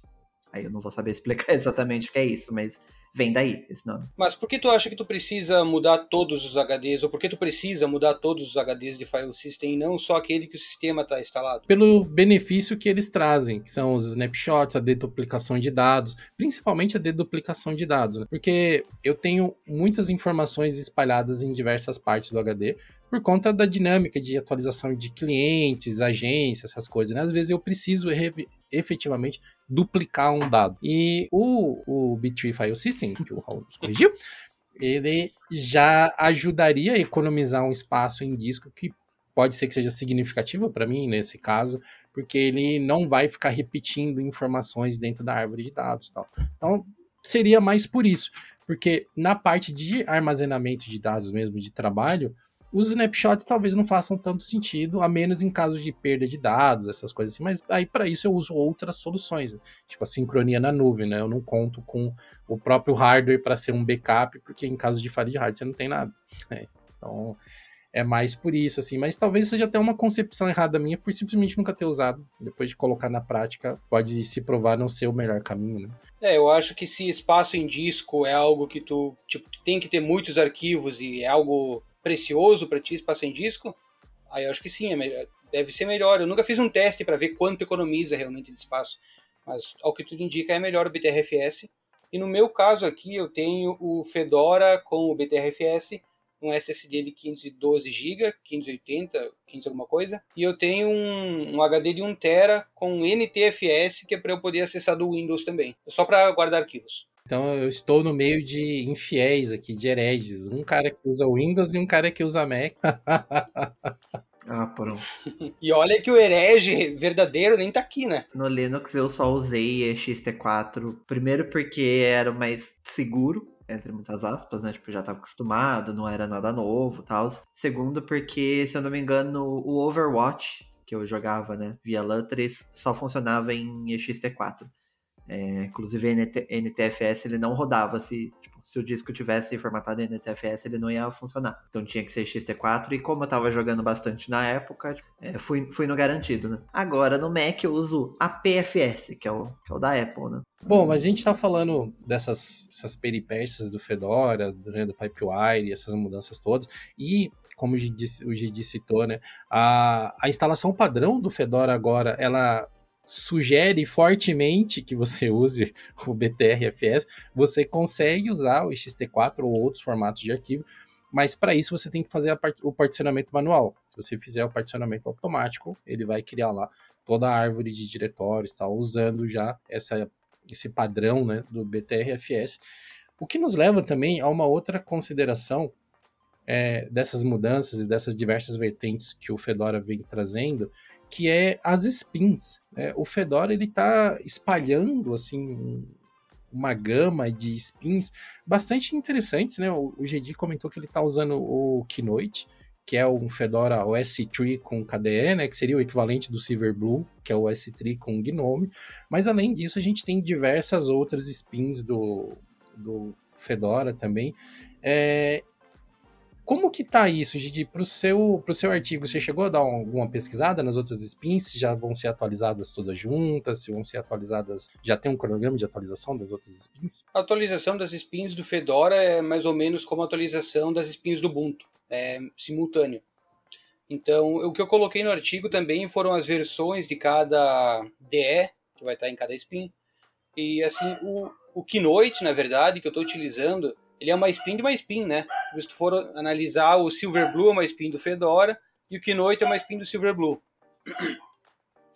Aí eu não vou saber *laughs* explicar exatamente o que é isso, mas vem daí esse nome. Mas por que tu acha que tu precisa mudar todos os HDs, ou por que tu precisa mudar todos os HDs de file system e não só aquele que o sistema está instalado? Pelo benefício que eles trazem, que são os snapshots, a deduplicação de dados, principalmente a deduplicação de dados, né? porque eu tenho muitas informações espalhadas em diversas partes do HD, por conta da dinâmica de atualização de clientes, agências, essas coisas. Né? Às vezes eu preciso efetivamente duplicar um dado. E o, o B3 File System, que o Raul nos corrigiu, ele já ajudaria a economizar um espaço em disco que pode ser que seja significativo para mim nesse caso, porque ele não vai ficar repetindo informações dentro da árvore de dados, tal. Então seria mais por isso, porque na parte de armazenamento de dados mesmo de trabalho, os snapshots talvez não façam tanto sentido, a menos em casos de perda de dados, essas coisas assim. Mas aí para isso eu uso outras soluções, né? tipo a sincronia na nuvem, né? Eu não conto com o próprio hardware para ser um backup, porque em caso de falha de hardware você não tem nada. Né? Então é mais por isso, assim. Mas talvez seja até uma concepção errada minha por simplesmente nunca ter usado. Depois de colocar na prática, pode se provar não ser o melhor caminho, né? É, eu acho que se espaço em disco é algo que tu, tipo, tem que ter muitos arquivos e é algo precioso para ti espaço em disco, aí eu acho que sim, é melhor, deve ser melhor. Eu nunca fiz um teste para ver quanto economiza realmente de espaço, mas ao que tudo indica é melhor o BTRFS. E no meu caso aqui eu tenho o Fedora com o BTRFS, um SSD de 512 GB, 580, 15 alguma coisa, e eu tenho um, um HD de 1 TB com NTFS que é para eu poder acessar do Windows também, só para guardar arquivos. Então eu estou no meio de infiéis aqui, de hereges. Um cara que usa Windows e um cara que usa Mac. *laughs* ah, pronto. *laughs* e olha que o herege verdadeiro nem tá aqui, né? No Linux eu só usei XT4, primeiro porque era mais seguro, entre muitas aspas, né? Tipo, já estava acostumado, não era nada novo tal. Segundo, porque, se eu não me engano, o Overwatch, que eu jogava, né, via LAN3, só funcionava em XT4. É, inclusive, NT, NTFS ele não rodava. Se, tipo, se o disco tivesse formatado em NTFS, ele não ia funcionar. Então tinha que ser XT4. E como eu tava jogando bastante na época, tipo, é, fui, fui no garantido, né? Agora no Mac eu uso a PFS, que é o, que é o da Apple, né? Bom, mas a gente tá falando dessas essas peripécias do Fedora, né, do Pipewire, essas mudanças todas. E como o Gidi citou, né? A, a instalação padrão do Fedora agora, ela sugere fortemente que você *laughs* use o BTRFS, você consegue usar o XT4 ou outros formatos de arquivo, mas para isso você tem que fazer part o particionamento manual. Se você fizer o particionamento automático, ele vai criar lá toda a árvore de diretórios, tá, usando já essa, esse padrão né, do BTRFS. O que nos leva também a uma outra consideração é, dessas mudanças e dessas diversas vertentes que o Fedora vem trazendo, que é as spins. Né? O Fedora ele está espalhando assim uma gama de spins bastante interessantes, né? O, o comentou que ele está usando o Keynote, que é um Fedora OS3 com KDE, né, que seria o equivalente do Silverblue, que é o OS3 com Gnome. Mas além disso, a gente tem diversas outras spins do, do Fedora também. É, como que tá isso, Gigi? Para o seu, pro seu artigo, você chegou a dar alguma pesquisada nas outras spins? Se já vão ser atualizadas todas juntas? Se vão ser atualizadas... Já tem um cronograma de atualização das outras spins? A atualização das spins do Fedora é mais ou menos como a atualização das spins do Ubuntu. É simultâneo. Então, o que eu coloquei no artigo também foram as versões de cada DE, que vai estar em cada spin. E, assim, o, o na verdade, que eu estou utilizando ele é uma spin de uma spin, né? Se tu for analisar, o Silverblue é uma spin do Fedora e o Keynote é uma spin do Silverblue. *clears throat*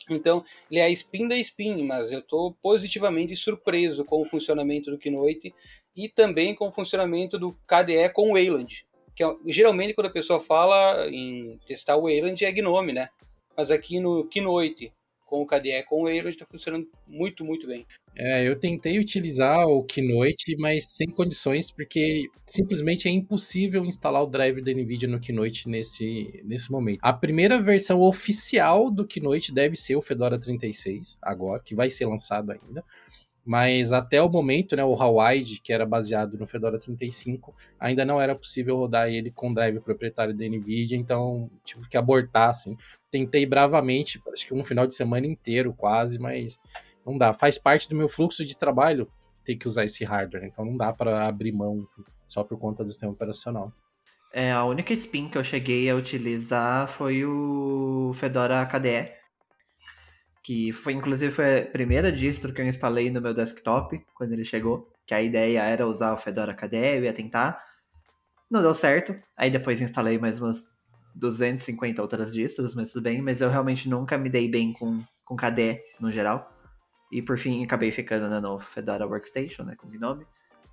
Então, ele é a spin da spin, mas eu estou positivamente surpreso com o funcionamento do Keynote e também com o funcionamento do KDE com o Wayland. Que é, geralmente, quando a pessoa fala em testar o Wayland, é Gnome, né? Mas aqui no Keynote, com o KDE com o Wayland, está funcionando muito, muito bem. É, eu tentei utilizar o Keynote, mas sem condições, porque simplesmente é impossível instalar o driver da NVIDIA no Keynote nesse, nesse momento. A primeira versão oficial do Keynote deve ser o Fedora 36, agora, que vai ser lançado ainda. Mas até o momento, né, o Hawaii, que era baseado no Fedora 35, ainda não era possível rodar ele com drive proprietário da NVIDIA, então tive que abortar, assim. Tentei bravamente, acho que um final de semana inteiro quase, mas não dá. Faz parte do meu fluxo de trabalho ter que usar esse hardware. Então não dá para abrir mão assim, só por conta do sistema operacional. É, a única spin que eu cheguei a utilizar foi o Fedora KDE, que foi inclusive foi a primeira distro que eu instalei no meu desktop quando ele chegou, que a ideia era usar o Fedora KDE, eu ia tentar. Não deu certo. Aí depois instalei mais umas 250 outras distros, mas tudo bem, mas eu realmente nunca me dei bem com com KDE no geral. E por fim acabei ficando né, no Fedora Workstation, né, com o nome.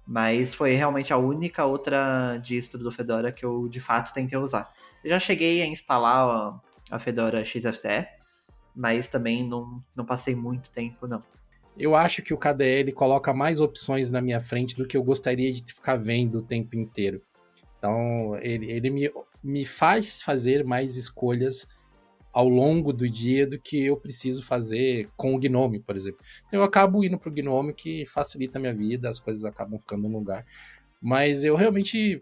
Mas foi realmente a única outra distro do Fedora que eu de fato tentei usar. Eu já cheguei a instalar a Fedora XFCE, mas também não, não passei muito tempo, não. Eu acho que o KDE coloca mais opções na minha frente do que eu gostaria de ficar vendo o tempo inteiro. Então, ele, ele me, me faz fazer mais escolhas ao longo do dia do que eu preciso fazer com o Gnome, por exemplo. Então, eu acabo indo para o Gnome, que facilita a minha vida, as coisas acabam ficando no lugar. Mas eu realmente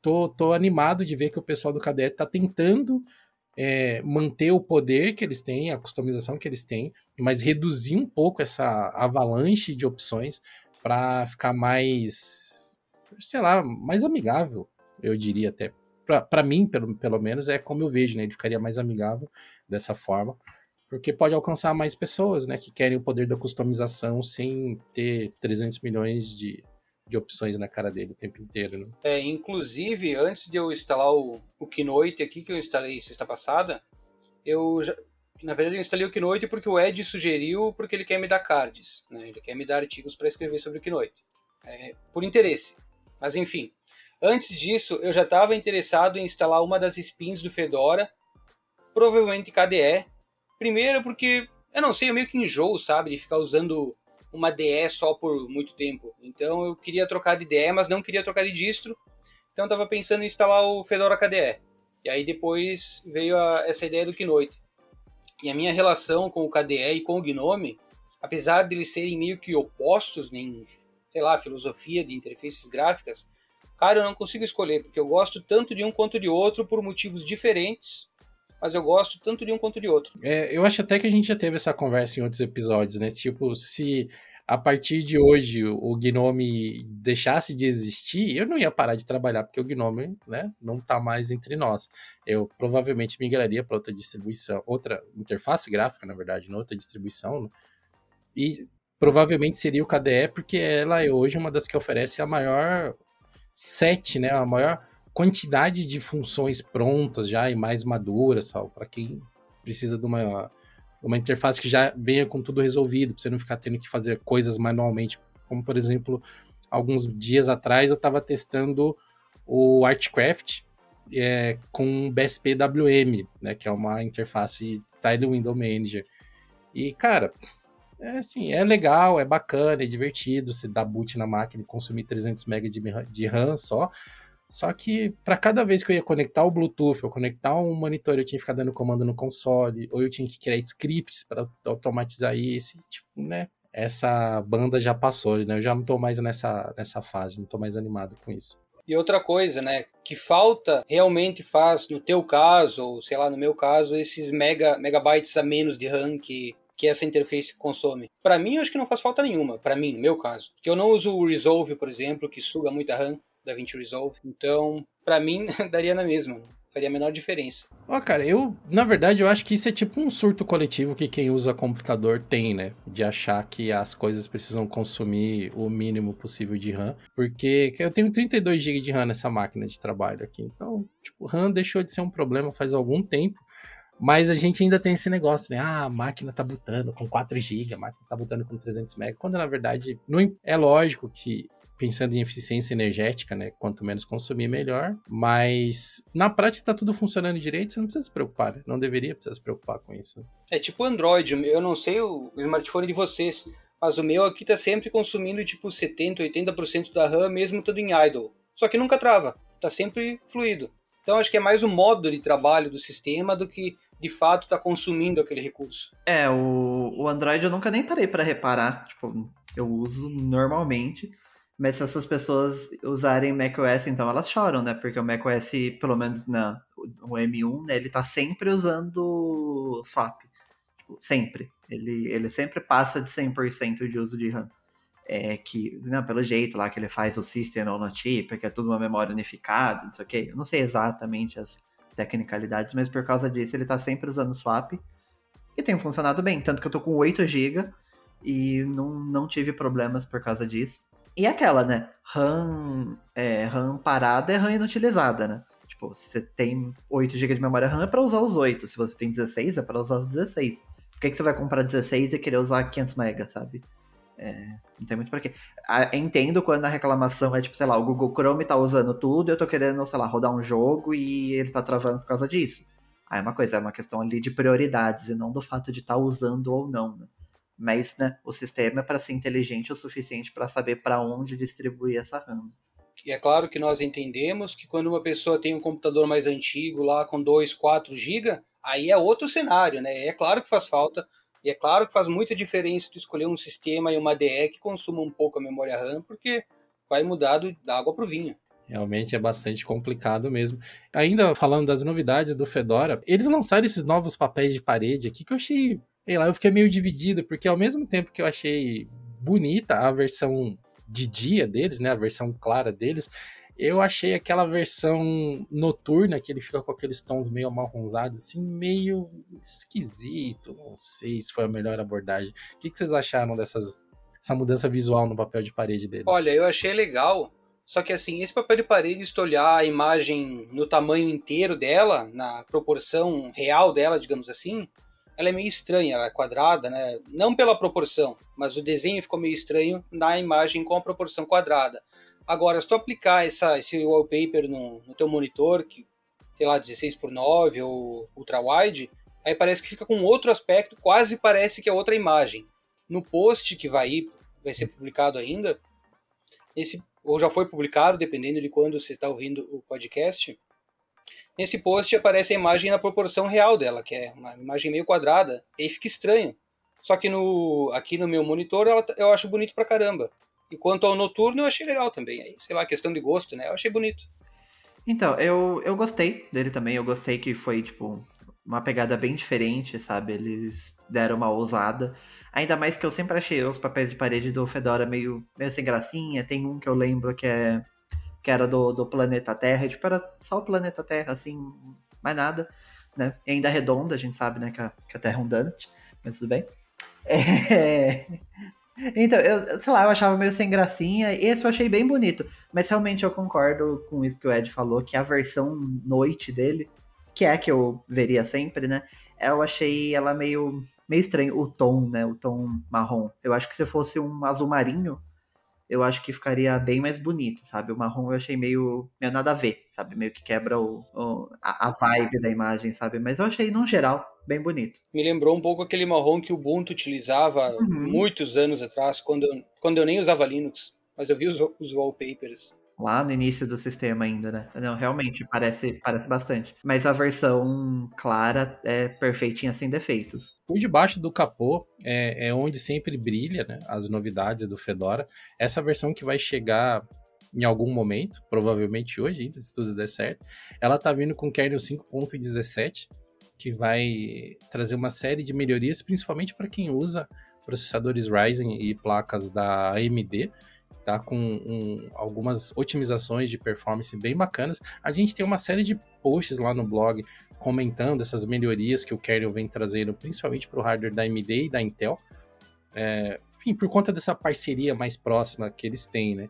tô, tô animado de ver que o pessoal do KDE está tentando é, manter o poder que eles têm, a customização que eles têm, mas reduzir um pouco essa avalanche de opções para ficar mais, sei lá, mais amigável, eu diria até. Para mim, pelo, pelo menos, é como eu vejo, né? Ele ficaria mais amigável dessa forma, porque pode alcançar mais pessoas, né? Que querem o poder da customização sem ter 300 milhões de, de opções na cara dele o tempo inteiro. Né? É, inclusive, antes de eu instalar o, o aqui, que eu instalei sexta passada, eu já, na verdade eu instalei o Keynote porque o Ed sugeriu, porque ele quer me dar cards, né? ele quer me dar artigos para escrever sobre o Keynote, é, por interesse. Mas enfim, antes disso eu já estava interessado em instalar uma das spins do Fedora, provavelmente KDE. Primeiro porque, eu não sei, eu meio que enjoo, sabe, de ficar usando uma DE só por muito tempo. Então eu queria trocar de DE, mas não queria trocar de distro. Então eu estava pensando em instalar o Fedora KDE. E aí depois veio a, essa ideia do Keynote. E a minha relação com o KDE e com o Gnome, apesar de eles serem meio que opostos em, sei lá, filosofia de interfaces gráficas, cara, eu não consigo escolher, porque eu gosto tanto de um quanto de outro por motivos diferentes, mas eu gosto tanto de um quanto de outro. É, eu acho até que a gente já teve essa conversa em outros episódios, né? Tipo, se a partir de hoje o Gnome deixasse de existir, eu não ia parar de trabalhar, porque o Gnome né, não está mais entre nós. Eu provavelmente migraria para outra distribuição, outra interface gráfica, na verdade, outra distribuição. Né? E provavelmente seria o KDE, porque ela é hoje uma das que oferece a maior set, né, a maior quantidade de funções prontas já e mais maduras, para quem precisa de uma, uma interface que já venha com tudo resolvido, para você não ficar tendo que fazer coisas manualmente. Como, por exemplo, alguns dias atrás eu estava testando o Artcraft é, com BSPWM, né, que é uma interface Style Window Manager. E, cara, é assim, é legal, é bacana, é divertido, você dá boot na máquina e consumir 300 MB de, de RAM só, só que para cada vez que eu ia conectar o Bluetooth ou conectar um monitor, eu tinha que ficar dando comando no console, ou eu tinha que criar scripts para automatizar isso, tipo, né? Essa banda já passou, né? Eu já não tô mais nessa, nessa fase, não tô mais animado com isso. E outra coisa, né, que falta realmente faz no teu caso, ou sei lá, no meu caso, esses mega megabytes a menos de RAM que que essa interface consome. Para mim, eu acho que não faz falta nenhuma, para mim, no meu caso. Porque eu não uso o Resolve, por exemplo, que suga muita RAM DaVinci Resolve. Então, para mim, *laughs* daria na mesma. Faria a menor diferença. Ó, oh, cara, eu, na verdade, eu acho que isso é tipo um surto coletivo que quem usa computador tem, né? De achar que as coisas precisam consumir o mínimo possível de RAM. Porque eu tenho 32 GB de RAM nessa máquina de trabalho aqui. Então, tipo, RAM deixou de ser um problema faz algum tempo. Mas a gente ainda tem esse negócio, né? Ah, a máquina tá botando com 4 GB, a máquina tá botando com 300 MB. Quando na verdade, não, é lógico que pensando em eficiência energética, né? Quanto menos consumir, melhor. Mas na prática está tudo funcionando direito, você não precisa se preocupar, né? Não deveria precisar se preocupar com isso. É tipo Android, eu não sei o smartphone de vocês, mas o meu aqui tá sempre consumindo tipo 70, 80% da RAM, mesmo tudo em idle. Só que nunca trava, tá sempre fluido. Então acho que é mais o modo de trabalho do sistema do que de fato tá consumindo aquele recurso. É, o, o Android eu nunca nem parei para reparar. Tipo, eu uso normalmente. Mas se essas pessoas usarem macOS, então elas choram, né? Porque o macOS, pelo menos na, o M1, né, ele tá sempre usando swap. Tipo, sempre. Ele, ele sempre passa de 100% de uso de RAM. é, que, não, pelo jeito lá que ele faz o System on a Chip, que é tudo uma memória unificada, não sei o que. Eu não sei exatamente as tecnicalidades, mas por causa disso ele tá sempre usando swap e tem funcionado bem. Tanto que eu tô com 8 GB e não, não tive problemas por causa disso. E aquela, né? RAM, é, RAM parada é RAM inutilizada, né? Tipo, se você tem 8 GB de memória RAM é pra usar os 8. Se você tem 16, é pra usar os 16. Por que, que você vai comprar 16 e querer usar 500 MB, sabe? É, não tem muito pra quê. entendo quando a reclamação é tipo, sei lá, o Google Chrome tá usando tudo eu tô querendo, sei lá, rodar um jogo e ele tá travando por causa disso. Aí é uma coisa, é uma questão ali de prioridades e não do fato de estar tá usando ou não, né? Mas, né, o sistema é para ser inteligente o suficiente para saber para onde distribuir essa RAM. E é claro que nós entendemos que quando uma pessoa tem um computador mais antigo, lá com 2, 4 GB, aí é outro cenário, né? É claro que faz falta, e é claro que faz muita diferença tu escolher um sistema e uma DE que consuma um pouco a memória RAM, porque vai mudar do, da água para o vinho. Realmente é bastante complicado mesmo. Ainda falando das novidades do Fedora, eles lançaram esses novos papéis de parede aqui que eu achei sei lá, eu fiquei meio dividido, porque ao mesmo tempo que eu achei bonita a versão de dia deles, né, a versão clara deles, eu achei aquela versão noturna, que ele fica com aqueles tons meio amarronzados, assim, meio esquisito. Não sei se foi a melhor abordagem. O que, vocês acharam dessas, dessa mudança visual no papel de parede deles? Olha, eu achei legal. Só que assim, esse papel de parede, se tu olhar a imagem no tamanho inteiro dela, na proporção real dela, digamos assim, ela é meio estranha, ela é quadrada, né? Não pela proporção, mas o desenho ficou meio estranho na imagem com a proporção quadrada. Agora, se tu aplicar essa, esse wallpaper no, no teu monitor, que sei lá, 16 por 9 ou ultra wide, aí parece que fica com outro aspecto, quase parece que é outra imagem. No post que vai vai ser publicado ainda, esse ou já foi publicado, dependendo de quando você está ouvindo o podcast, Nesse post aparece a imagem na proporção real dela, que é uma imagem meio quadrada, e aí fica estranho. Só que no, aqui no meu monitor ela, eu acho bonito pra caramba. E quanto ao noturno eu achei legal também. Aí, sei lá, questão de gosto, né? Eu achei bonito. Então, eu, eu gostei dele também. Eu gostei que foi, tipo, uma pegada bem diferente, sabe? Eles deram uma ousada. Ainda mais que eu sempre achei os papéis de parede do Fedora meio, meio sem gracinha. Tem um que eu lembro que é que era do, do planeta Terra, tipo, era só o planeta Terra, assim, mais nada, né? E ainda redonda, a gente sabe, né, que a, que a Terra é donut, mas tudo bem. É... *laughs* Então, eu, sei lá, eu achava meio sem gracinha, esse eu achei bem bonito, mas realmente eu concordo com isso que o Ed falou, que a versão noite dele, que é a que eu veria sempre, né, eu achei ela meio, meio estranho, o tom, né, o tom marrom. Eu acho que se fosse um azul marinho, eu acho que ficaria bem mais bonito, sabe? O marrom eu achei meio, meio nada a ver, sabe? Meio que quebra o, o a, a, vibe da imagem, sabe? Mas eu achei, no geral, bem bonito. Me lembrou um pouco aquele marrom que o Ubuntu utilizava uhum. muitos anos atrás, quando, quando eu nem usava Linux, mas eu vi os, os wallpapers lá no início do sistema ainda, né? Não, realmente parece, parece bastante. Mas a versão clara é perfeitinha sem defeitos. Por debaixo do capô é, é onde sempre brilha né, as novidades do Fedora. Essa versão que vai chegar em algum momento, provavelmente hoje ainda, se tudo der certo, ela tá vindo com kernel 5.17, que vai trazer uma série de melhorias, principalmente para quem usa processadores Ryzen e placas da AMD tá com um, algumas otimizações de performance bem bacanas. A gente tem uma série de posts lá no blog comentando essas melhorias que o kernel vem trazendo, principalmente para o hardware da AMD e da Intel. É, enfim, por conta dessa parceria mais próxima que eles têm, né?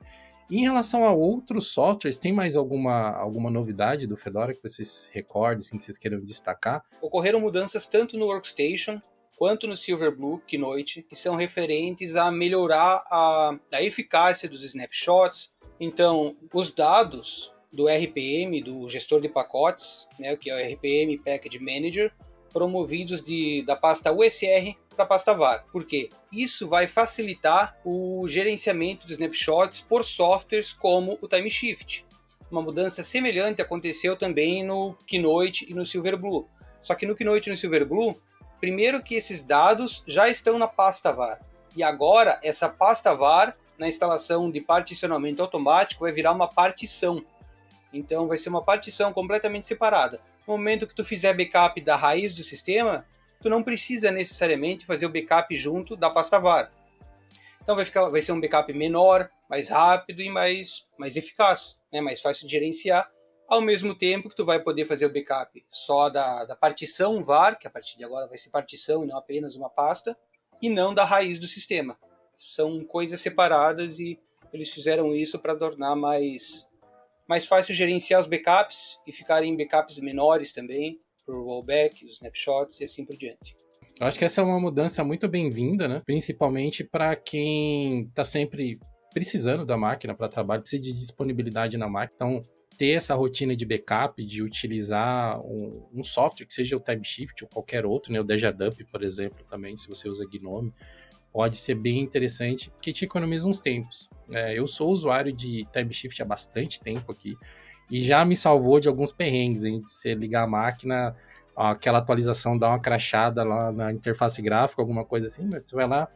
E em relação a outros softwares, tem mais alguma, alguma novidade do Fedora que vocês recordem, assim, que vocês queiram destacar? Ocorreram mudanças tanto no Workstation quanto no Silverblue Keynote, que são referentes a melhorar a, a eficácia dos snapshots. Então, os dados do RPM, do gestor de pacotes, né, que é o RPM Package Manager, promovidos de, da pasta USR para a pasta VAR. Por quê? Isso vai facilitar o gerenciamento dos snapshots por softwares como o TimeShift. Uma mudança semelhante aconteceu também no Keynote e no Silverblue. Só que no Keynote e no Silverblue, Primeiro que esses dados já estão na pasta var. E agora essa pasta var na instalação de particionamento automático vai virar uma partição. Então vai ser uma partição completamente separada. No momento que tu fizer backup da raiz do sistema, tu não precisa necessariamente fazer o backup junto da pasta var. Então vai, ficar, vai ser um backup menor, mais rápido e mais, mais eficaz, né? mais fácil de gerenciar, ao mesmo tempo que tu vai poder fazer o backup só da, da partição var, que a partir de agora vai ser partição e não apenas uma pasta, e não da raiz do sistema. São coisas separadas e eles fizeram isso para tornar mais, mais fácil gerenciar os backups e ficarem backups menores também, por rollback, snapshots e assim por diante. Eu acho que essa é uma mudança muito bem-vinda, né? Principalmente para quem está sempre precisando da máquina para trabalho, precisa de disponibilidade na máquina. Então, ter essa rotina de backup, de utilizar um, um software que seja o TimeShift ou qualquer outro, né? O DejaDump, por exemplo, também, se você usa Gnome, pode ser bem interessante, porque te economiza uns tempos. É, eu sou usuário de TimeShift há bastante tempo aqui e já me salvou de alguns perrengues, hein? De você ligar a máquina, aquela atualização dá uma crachada lá na interface gráfica, alguma coisa assim, mas você vai lá,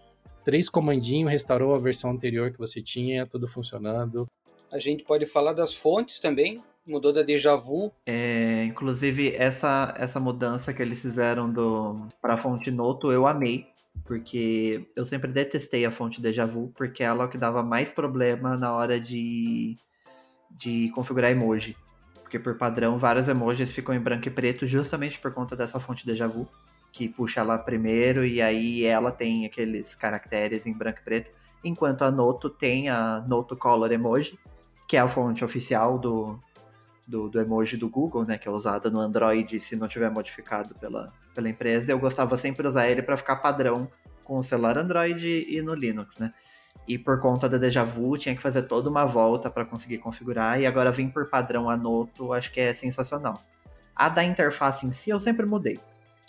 três comandinhos, restaurou a versão anterior que você tinha, tudo funcionando. A gente pode falar das fontes também, mudou da Deja Vu. É, inclusive, essa, essa mudança que eles fizeram para a fonte Noto, eu amei. Porque eu sempre detestei a fonte Deja Vu, porque ela é o que dava mais problema na hora de, de configurar emoji. Porque por padrão, vários emojis ficam em branco e preto justamente por conta dessa fonte Deja Vu, que puxa lá primeiro e aí ela tem aqueles caracteres em branco e preto, enquanto a Noto tem a Noto Color Emoji, que é a fonte oficial do, do, do, emoji do Google, né, que é usada no Android se não tiver modificado pela, pela empresa. Eu gostava sempre de usar ele para ficar padrão com o celular Android e no Linux, né? E por conta da Deja Vu, tinha que fazer toda uma volta para conseguir configurar, e agora vir por padrão a Noto, acho que é sensacional. A da interface em si, eu sempre mudei.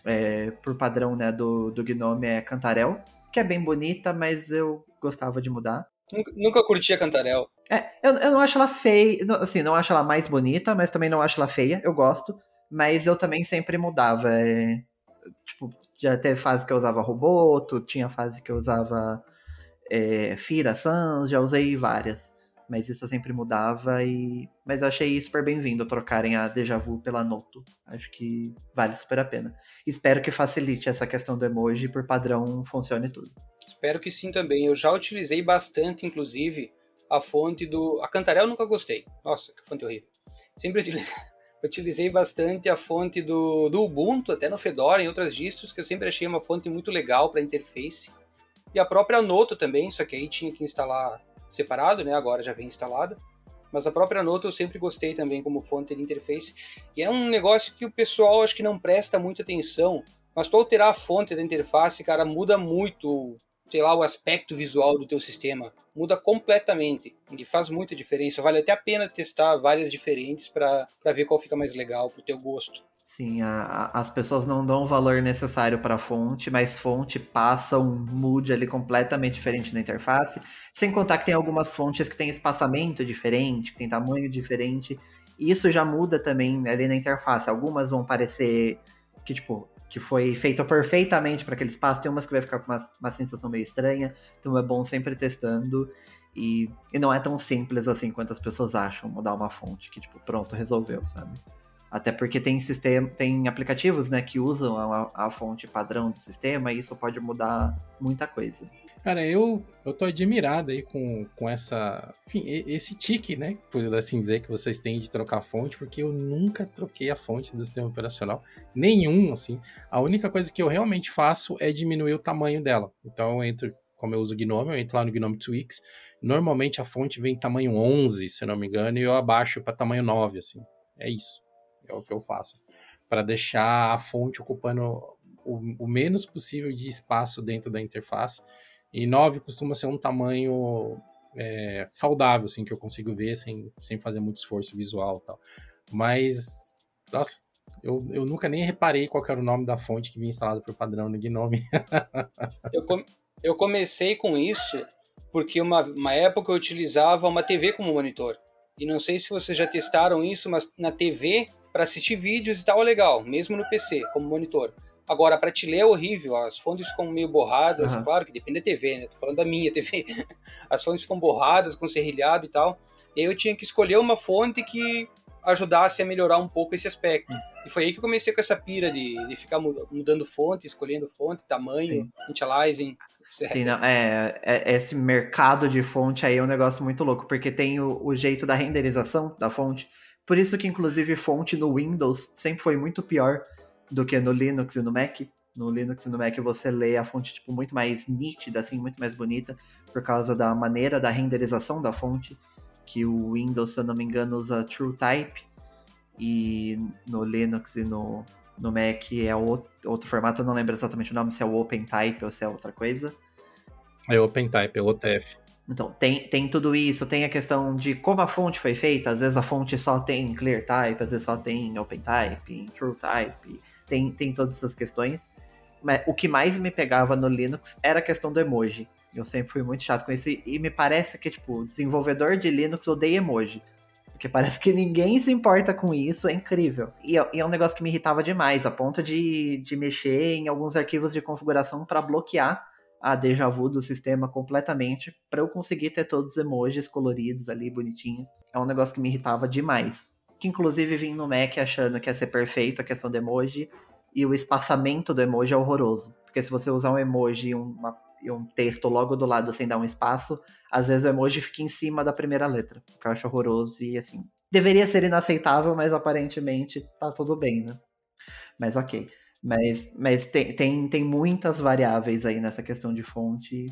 É, por padrão né, do, do Gnome é Cantarel, que é bem bonita, mas eu gostava de mudar. Nunca, nunca curti a Cantarel. É, eu, eu não acho ela feia, assim, não acho ela mais bonita, mas também não acho ela feia, eu gosto. Mas eu também sempre mudava. É, tipo, já teve fase que eu usava Roboto, tinha fase que eu usava é, Fira Sans, já usei várias. Mas isso sempre mudava e. Mas eu achei super bem-vindo trocarem a Deja Vu pela Noto. Acho que vale super a pena. Espero que facilite essa questão do emoji por padrão funcione tudo. Espero que sim também. Eu já utilizei bastante, inclusive, a fonte do. A Cantarel nunca gostei. Nossa, que fonte horrível. Sempre utilizei, *laughs* utilizei bastante a fonte do, do Ubuntu, até no Fedora, em outras distros, que eu sempre achei uma fonte muito legal para interface. E a própria Noto também, só que aí tinha que instalar separado, né? Agora já vem instalada. Mas a própria Noto eu sempre gostei também como fonte de interface. E é um negócio que o pessoal acho que não presta muita atenção. Mas tu alterar a fonte da interface, cara, muda muito sei lá, o aspecto visual do teu sistema. Muda completamente e faz muita diferença. Vale até a pena testar várias diferentes para ver qual fica mais legal pro teu gosto. Sim, a, a, as pessoas não dão o valor necessário para a fonte, mas fonte passa um mood ali completamente diferente na interface. Sem contar que tem algumas fontes que tem espaçamento diferente, que tem tamanho diferente. Isso já muda também ali na interface. Algumas vão parecer que, tipo, que foi feita perfeitamente para aquele espaço. Tem umas que vai ficar com uma, uma sensação meio estranha, então é bom sempre testando. E, e não é tão simples assim quanto as pessoas acham mudar uma fonte, que tipo, pronto, resolveu, sabe? Até porque tem sistema, tem aplicativos, né, que usam a, a fonte padrão do sistema e isso pode mudar muita coisa. Cara, eu, eu tô admirado aí com, com essa. Enfim, esse tique, né? Por assim dizer, que vocês têm de trocar fonte, porque eu nunca troquei a fonte do sistema operacional. Nenhum, assim. A única coisa que eu realmente faço é diminuir o tamanho dela. Então eu entro, como eu uso o Gnome, eu entro lá no Gnome Twix. Normalmente a fonte vem em tamanho 11, se não me engano, e eu abaixo para tamanho 9, assim. É isso. É o que eu faço. Para deixar a fonte ocupando o, o menos possível de espaço dentro da interface e 9 costuma ser um tamanho é, saudável, assim, que eu consigo ver sem, sem fazer muito esforço visual tal. Mas, nossa, eu, eu nunca nem reparei qual era o nome da fonte que vinha instalada por padrão no Gnome. *laughs* eu, com, eu comecei com isso porque uma, uma época eu utilizava uma TV como monitor. E não sei se vocês já testaram isso, mas na TV, para assistir vídeos e tal, é legal, mesmo no PC, como monitor. Agora, para te ler é horrível, as fontes ficam meio borradas, uhum. claro que depende da TV, né? Tô falando da minha TV. *laughs* As fontes ficam borradas, com serrilhado e tal. E aí eu tinha que escolher uma fonte que ajudasse a melhorar um pouco esse aspecto. Uhum. E foi aí que eu comecei com essa pira de, de ficar mudando fonte, escolhendo fonte, tamanho, initializing. Sim, não, é, é, esse mercado de fonte aí é um negócio muito louco, porque tem o, o jeito da renderização da fonte. Por isso que, inclusive, fonte no Windows sempre foi muito pior do que no Linux e no Mac. No Linux e no Mac você lê a fonte tipo, muito mais nítida, assim, muito mais bonita, por causa da maneira da renderização da fonte, que o Windows, se eu não me engano, usa TrueType, e no Linux e no, no Mac é outro, outro formato, eu não lembro exatamente o nome, se é o OpenType ou se é outra coisa. É OpenType, é OTF. Então, tem, tem tudo isso, tem a questão de como a fonte foi feita, às vezes a fonte só tem ClearType, às vezes só tem OpenType, TrueType, tem, tem todas essas questões. Mas o que mais me pegava no Linux era a questão do emoji. Eu sempre fui muito chato com isso, e me parece que, tipo, desenvolvedor de Linux odeia emoji. Porque parece que ninguém se importa com isso, é incrível. E é, é um negócio que me irritava demais, a ponto de, de mexer em alguns arquivos de configuração para bloquear a déjà vu do sistema completamente, para eu conseguir ter todos os emojis coloridos ali, bonitinhos. É um negócio que me irritava demais. Que inclusive vim no Mac achando que ia ser perfeito a questão do emoji, e o espaçamento do emoji é horroroso. Porque se você usar um emoji e uma e um texto logo do lado sem dar um espaço, às vezes o emoji fica em cima da primeira letra, que eu acho horroroso e assim. Deveria ser inaceitável, mas aparentemente tá tudo bem, né? Mas ok. Mas, mas tem, tem, tem muitas variáveis aí nessa questão de fonte.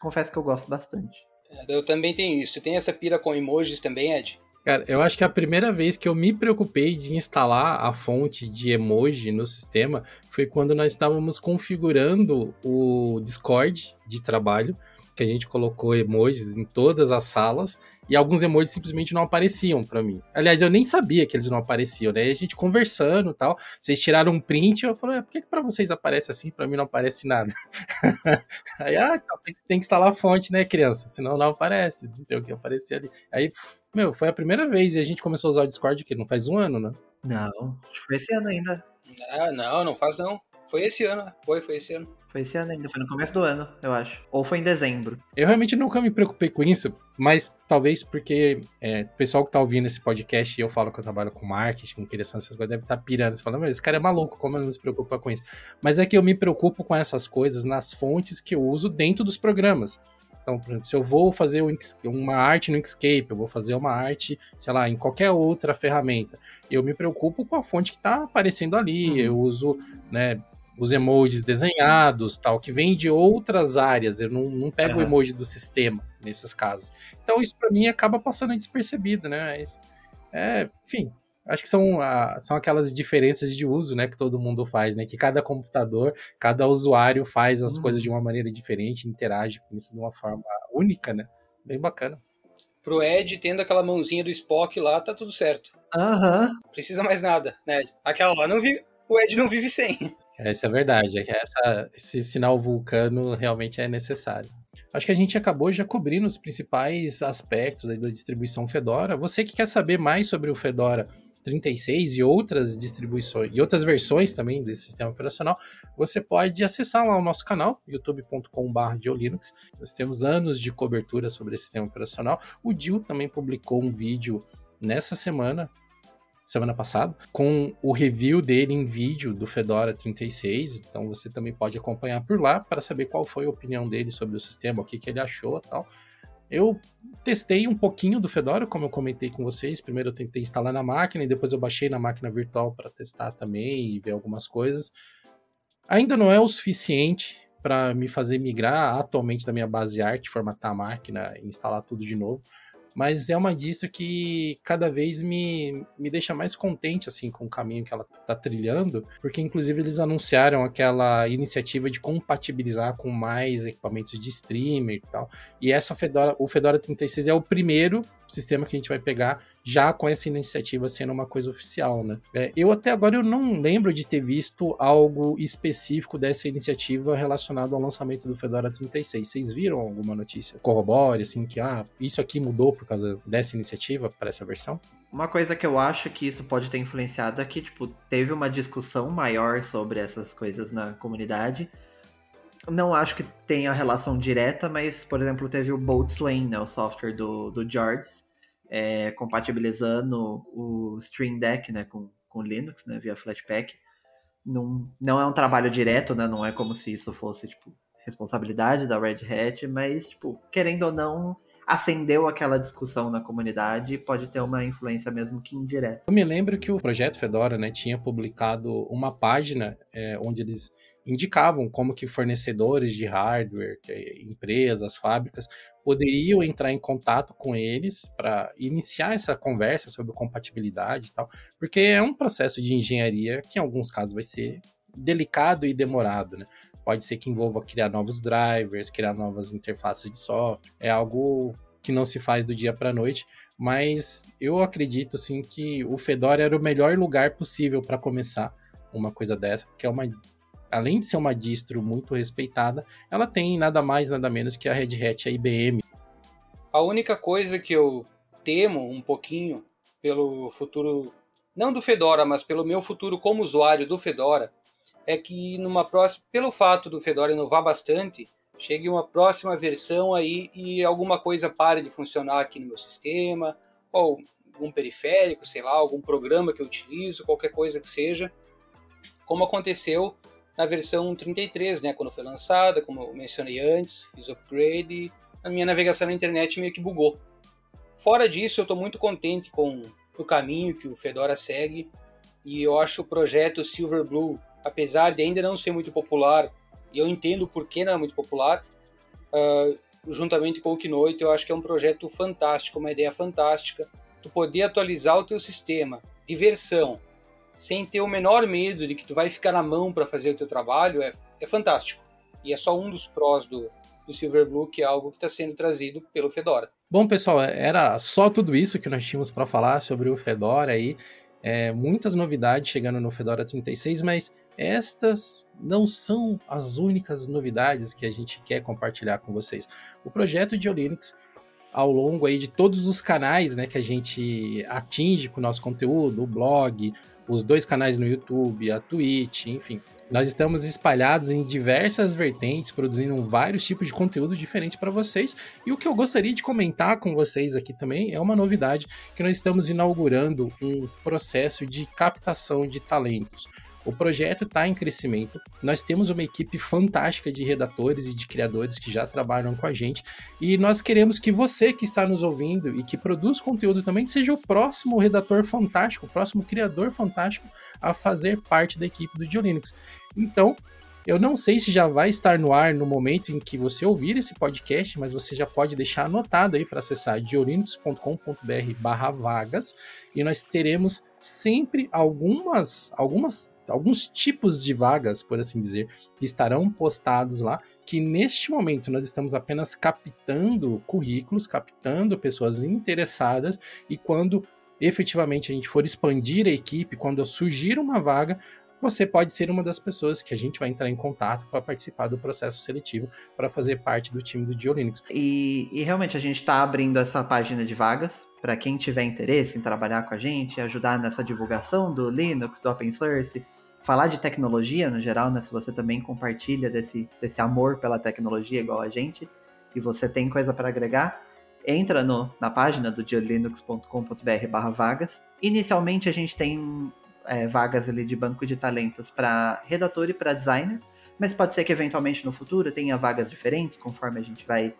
Confesso que eu gosto bastante. É, eu também tenho isso. Tem essa pira com emojis também, Ed? Cara, eu acho que a primeira vez que eu me preocupei de instalar a fonte de emoji no sistema foi quando nós estávamos configurando o Discord de trabalho, que a gente colocou emojis em todas as salas e alguns emojis simplesmente não apareciam para mim. Aliás, eu nem sabia que eles não apareciam, né? a gente conversando e tal, vocês tiraram um print, eu falei, ah, por que, que para vocês aparece assim, para mim não aparece nada? *laughs* Aí, ah, tem que, tem que instalar a fonte, né, criança? Senão não aparece, não tem o que aparecer ali. Aí meu, foi a primeira vez e a gente começou a usar o Discord que não faz um ano, né? Não, acho que foi esse ano ainda. Ah, não, não faz não. Foi esse ano, foi, foi esse ano. Foi esse ano ainda, foi no começo do ano, eu acho. Ou foi em dezembro. Eu realmente nunca me preocupei com isso, mas talvez porque é, o pessoal que tá ouvindo esse podcast e eu falo que eu trabalho com marketing, com criação, essas coisas, deve estar tá pirando. Você fala, mas esse cara é maluco, como ele não se preocupa com isso? Mas é que eu me preocupo com essas coisas nas fontes que eu uso dentro dos programas. Então, por exemplo, se eu vou fazer uma arte no Inkscape, eu vou fazer uma arte, sei lá, em qualquer outra ferramenta, eu me preocupo com a fonte que está aparecendo ali, uhum. eu uso, né, os emojis desenhados, tal, que vem de outras áreas, eu não, não pego uhum. o emoji do sistema nesses casos. Então, isso para mim acaba passando despercebido, né? Mas, é, enfim, Acho que são, a, são aquelas diferenças de uso, né, que todo mundo faz, né? Que cada computador, cada usuário faz as uhum. coisas de uma maneira diferente, interage com isso de uma forma única, né? Bem bacana. Pro Ed, tendo aquela mãozinha do Spock lá, tá tudo certo. Aham. Uhum. Precisa mais nada, né? Aquela lá não vive. O Ed não vive sem. Essa é verdade. É que essa, esse sinal vulcano realmente é necessário. Acho que a gente acabou já cobrindo os principais aspectos da distribuição Fedora. Você que quer saber mais sobre o Fedora 36 e outras distribuições e outras versões também desse sistema operacional, você pode acessar lá o nosso canal, youtube.com.br Linux. Nós temos anos de cobertura sobre esse sistema operacional. O Dil também publicou um vídeo nessa semana, semana passada, com o review dele em vídeo do Fedora 36. Então você também pode acompanhar por lá para saber qual foi a opinião dele sobre o sistema, o que, que ele achou e tal. Eu testei um pouquinho do Fedora, como eu comentei com vocês. Primeiro eu tentei instalar na máquina e depois eu baixei na máquina virtual para testar também e ver algumas coisas. Ainda não é o suficiente para me fazer migrar atualmente da minha base arte, formatar a máquina e instalar tudo de novo mas é uma distro que cada vez me, me deixa mais contente assim com o caminho que ela está trilhando, porque inclusive eles anunciaram aquela iniciativa de compatibilizar com mais equipamentos de streamer e tal. E essa Fedora, o Fedora 36 é o primeiro sistema que a gente vai pegar já com essa iniciativa sendo uma coisa oficial, né? É, eu até agora eu não lembro de ter visto algo específico dessa iniciativa relacionado ao lançamento do Fedora 36. Vocês viram alguma notícia? Corrobore, assim, que ah, isso aqui mudou por causa dessa iniciativa para essa versão? Uma coisa que eu acho que isso pode ter influenciado é que, tipo, teve uma discussão maior sobre essas coisas na comunidade. Não acho que tenha relação direta, mas, por exemplo, teve o Boltzmann, né, o software do, do Jards, é, compatibilizando o Stream Deck né, com, com Linux, né, via Flatpak. Não, não é um trabalho direto, né, não é como se isso fosse tipo, responsabilidade da Red Hat, mas, tipo, querendo ou não, acendeu aquela discussão na comunidade e pode ter uma influência mesmo que indireta. Eu me lembro que o projeto Fedora né, tinha publicado uma página é, onde eles indicavam como que fornecedores de hardware, empresas, fábricas, poderiam entrar em contato com eles para iniciar essa conversa sobre compatibilidade e tal, porque é um processo de engenharia que em alguns casos vai ser delicado e demorado, né? Pode ser que envolva criar novos drivers, criar novas interfaces de software. É algo que não se faz do dia para a noite, mas eu acredito assim que o Fedora era o melhor lugar possível para começar uma coisa dessa, porque é uma além de ser uma distro muito respeitada, ela tem nada mais nada menos que a Red Hat, a IBM. A única coisa que eu temo um pouquinho pelo futuro não do Fedora, mas pelo meu futuro como usuário do Fedora, é que numa próxima, pelo fato do Fedora inovar bastante, chegue uma próxima versão aí e alguma coisa pare de funcionar aqui no meu sistema, ou algum periférico, sei lá, algum programa que eu utilizo, qualquer coisa que seja, como aconteceu na versão 33, né, quando foi lançada, como eu mencionei antes, fiz upgrade a minha navegação na internet meio que bugou. Fora disso, eu estou muito contente com o caminho que o Fedora segue e eu acho o projeto Silverblue apesar de ainda não ser muito popular, e eu entendo por que não é muito popular, uh, juntamente com o Keynote, eu acho que é um projeto fantástico, uma ideia fantástica. Tu poder atualizar o teu sistema de versão sem ter o menor medo de que tu vai ficar na mão para fazer o teu trabalho é, é fantástico. E é só um dos prós do, do Silverblue, que é algo que está sendo trazido pelo Fedora. Bom, pessoal, era só tudo isso que nós tínhamos para falar sobre o Fedora aí. É, muitas novidades chegando no Fedora 36, mas estas não são as únicas novidades que a gente quer compartilhar com vocês. O projeto de Linux, ao longo aí de todos os canais né, que a gente atinge com o nosso conteúdo, o blog, os dois canais no YouTube, a Twitch, enfim. Nós estamos espalhados em diversas vertentes, produzindo vários tipos de conteúdo diferente para vocês. E o que eu gostaria de comentar com vocês aqui também é uma novidade que nós estamos inaugurando um processo de captação de talentos. O projeto está em crescimento. Nós temos uma equipe fantástica de redatores e de criadores que já trabalham com a gente. E nós queremos que você que está nos ouvindo e que produz conteúdo também seja o próximo redator fantástico, o próximo criador fantástico a fazer parte da equipe do Diolinux. Então, eu não sei se já vai estar no ar no momento em que você ouvir esse podcast, mas você já pode deixar anotado aí para acessar diolinux.com.br/vagas e nós teremos sempre algumas algumas alguns tipos de vagas, por assim dizer, que estarão postados lá, que neste momento nós estamos apenas captando currículos, captando pessoas interessadas e quando efetivamente a gente for expandir a equipe, quando surgir uma vaga, você pode ser uma das pessoas que a gente vai entrar em contato para participar do processo seletivo, para fazer parte do time do Diolinux. E, e realmente a gente está abrindo essa página de vagas para quem tiver interesse em trabalhar com a gente, ajudar nessa divulgação do Linux, do open source, falar de tecnologia no geral, né? Se você também compartilha desse, desse amor pela tecnologia igual a gente e você tem coisa para agregar, entra no, na página do diolinux.com.br vagas. Inicialmente a gente tem é, vagas ali de banco de talentos para redator e para designer, mas pode ser que eventualmente no futuro tenha vagas diferentes conforme a gente vai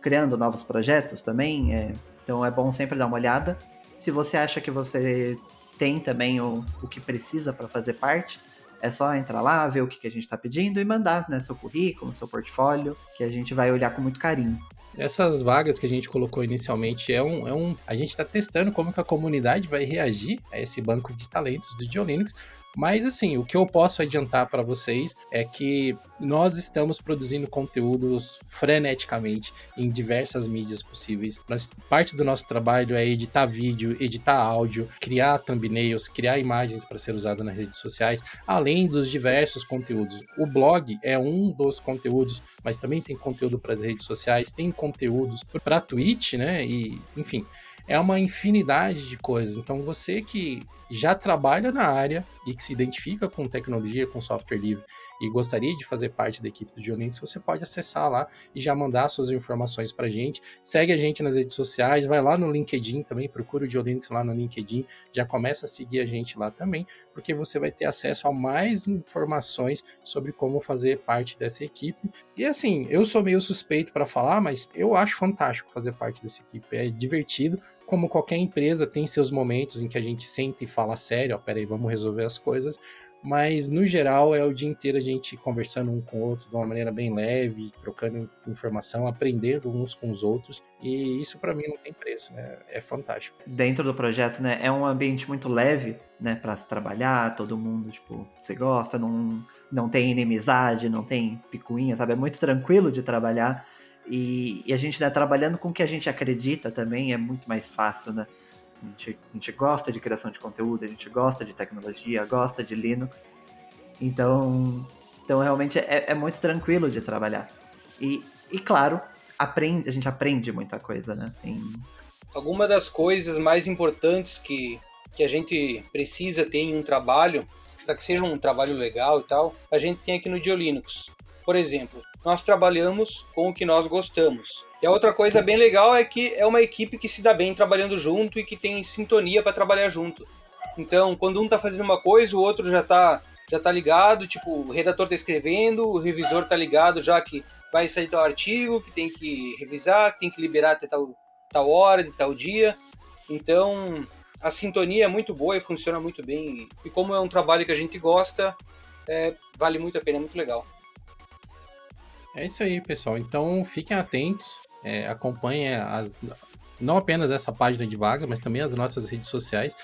criando novos projetos também. É, então é bom sempre dar uma olhada. Se você acha que você tem também o, o que precisa para fazer parte, é só entrar lá, ver o que, que a gente está pedindo e mandar né, seu currículo, seu portfólio, que a gente vai olhar com muito carinho. Essas vagas que a gente colocou inicialmente é um. É um a gente está testando como que a comunidade vai reagir a esse banco de talentos do Diolinux, mas assim, o que eu posso adiantar para vocês é que nós estamos produzindo conteúdos freneticamente em diversas mídias possíveis. Parte do nosso trabalho é editar vídeo, editar áudio, criar thumbnails, criar imagens para ser usado nas redes sociais, além dos diversos conteúdos. O blog é um dos conteúdos, mas também tem conteúdo para as redes sociais, tem conteúdos para Twitch, né? E, enfim, é uma infinidade de coisas. Então, você que já trabalha na área e que se identifica com tecnologia, com software livre e gostaria de fazer parte da equipe do Geolinks, você pode acessar lá e já mandar suas informações para a gente. Segue a gente nas redes sociais, vai lá no LinkedIn também, procura o Geolinks lá no LinkedIn, já começa a seguir a gente lá também, porque você vai ter acesso a mais informações sobre como fazer parte dessa equipe. E assim, eu sou meio suspeito para falar, mas eu acho fantástico fazer parte dessa equipe, é divertido como qualquer empresa, tem seus momentos em que a gente senta e fala sério, ó, peraí, vamos resolver as coisas, mas no geral é o dia inteiro a gente conversando um com o outro de uma maneira bem leve, trocando informação, aprendendo uns com os outros, e isso para mim não tem preço, né? É fantástico. Dentro do projeto, né, é um ambiente muito leve, né, para se trabalhar, todo mundo, tipo, você gosta, não não tem inimizade, não tem picuinha, sabe? É muito tranquilo de trabalhar. E, e, a gente, né, trabalhando com o que a gente acredita também, é muito mais fácil, né? A gente, a gente, gosta de criação de conteúdo, a gente gosta de tecnologia, gosta de Linux. Então, então realmente é, é muito tranquilo de trabalhar. E, e claro, aprende, a gente aprende muita coisa, né? Tem... Alguma das coisas mais importantes que, que a gente precisa ter em um trabalho, para que seja um trabalho legal e tal, a gente tem aqui no Diolinux. Por exemplo, nós trabalhamos com o que nós gostamos. E a outra coisa bem legal é que é uma equipe que se dá bem trabalhando junto e que tem sintonia para trabalhar junto. Então, quando um está fazendo uma coisa, o outro já está já tá ligado, tipo, o redator está escrevendo, o revisor está ligado já que vai sair tal artigo, que tem que revisar, que tem que liberar até tal, tal hora, de tal dia. Então, a sintonia é muito boa e funciona muito bem. E como é um trabalho que a gente gosta, é, vale muito a pena, é muito legal. É isso aí, pessoal. Então fiquem atentos, é, acompanhem as, não apenas essa página de vaga, mas também as nossas redes sociais.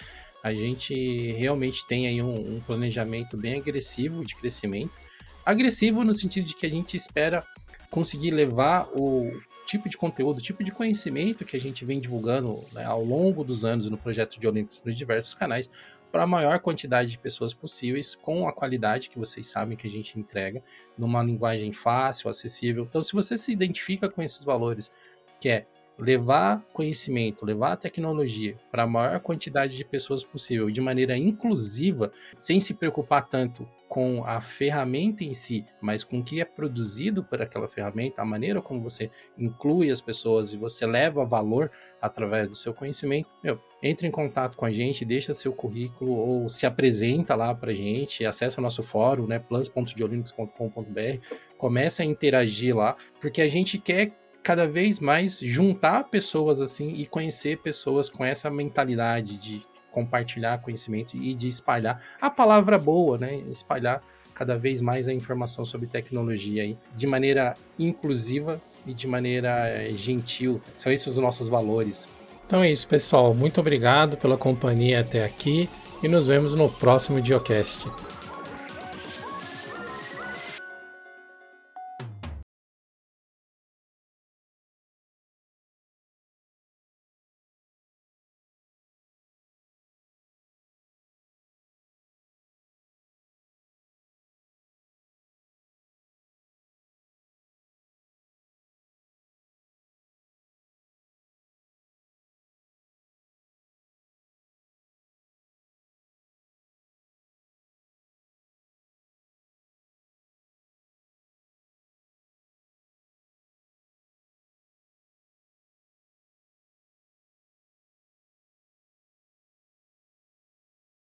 A gente realmente tem aí um, um planejamento bem agressivo de crescimento. Agressivo no sentido de que a gente espera conseguir levar o tipo de conteúdo, o tipo de conhecimento que a gente vem divulgando né, ao longo dos anos no projeto de Olympics nos diversos canais para a maior quantidade de pessoas possíveis, com a qualidade que vocês sabem que a gente entrega, numa linguagem fácil, acessível. Então, se você se identifica com esses valores, que é levar conhecimento, levar tecnologia para a maior quantidade de pessoas possível, de maneira inclusiva, sem se preocupar tanto com a ferramenta em si, mas com o que é produzido por aquela ferramenta, a maneira como você inclui as pessoas e você leva valor através do seu conhecimento, meu, entre em contato com a gente, deixa seu currículo ou se apresenta lá para a gente, acessa o nosso fórum, né, plus.diolinux.com.br, começa a interagir lá, porque a gente quer cada vez mais juntar pessoas assim e conhecer pessoas com essa mentalidade de compartilhar conhecimento e de espalhar a palavra boa, né? Espalhar cada vez mais a informação sobre tecnologia aí, de maneira inclusiva e de maneira eh, gentil. São esses os nossos valores. Então é isso, pessoal. Muito obrigado pela companhia até aqui e nos vemos no próximo Diocast.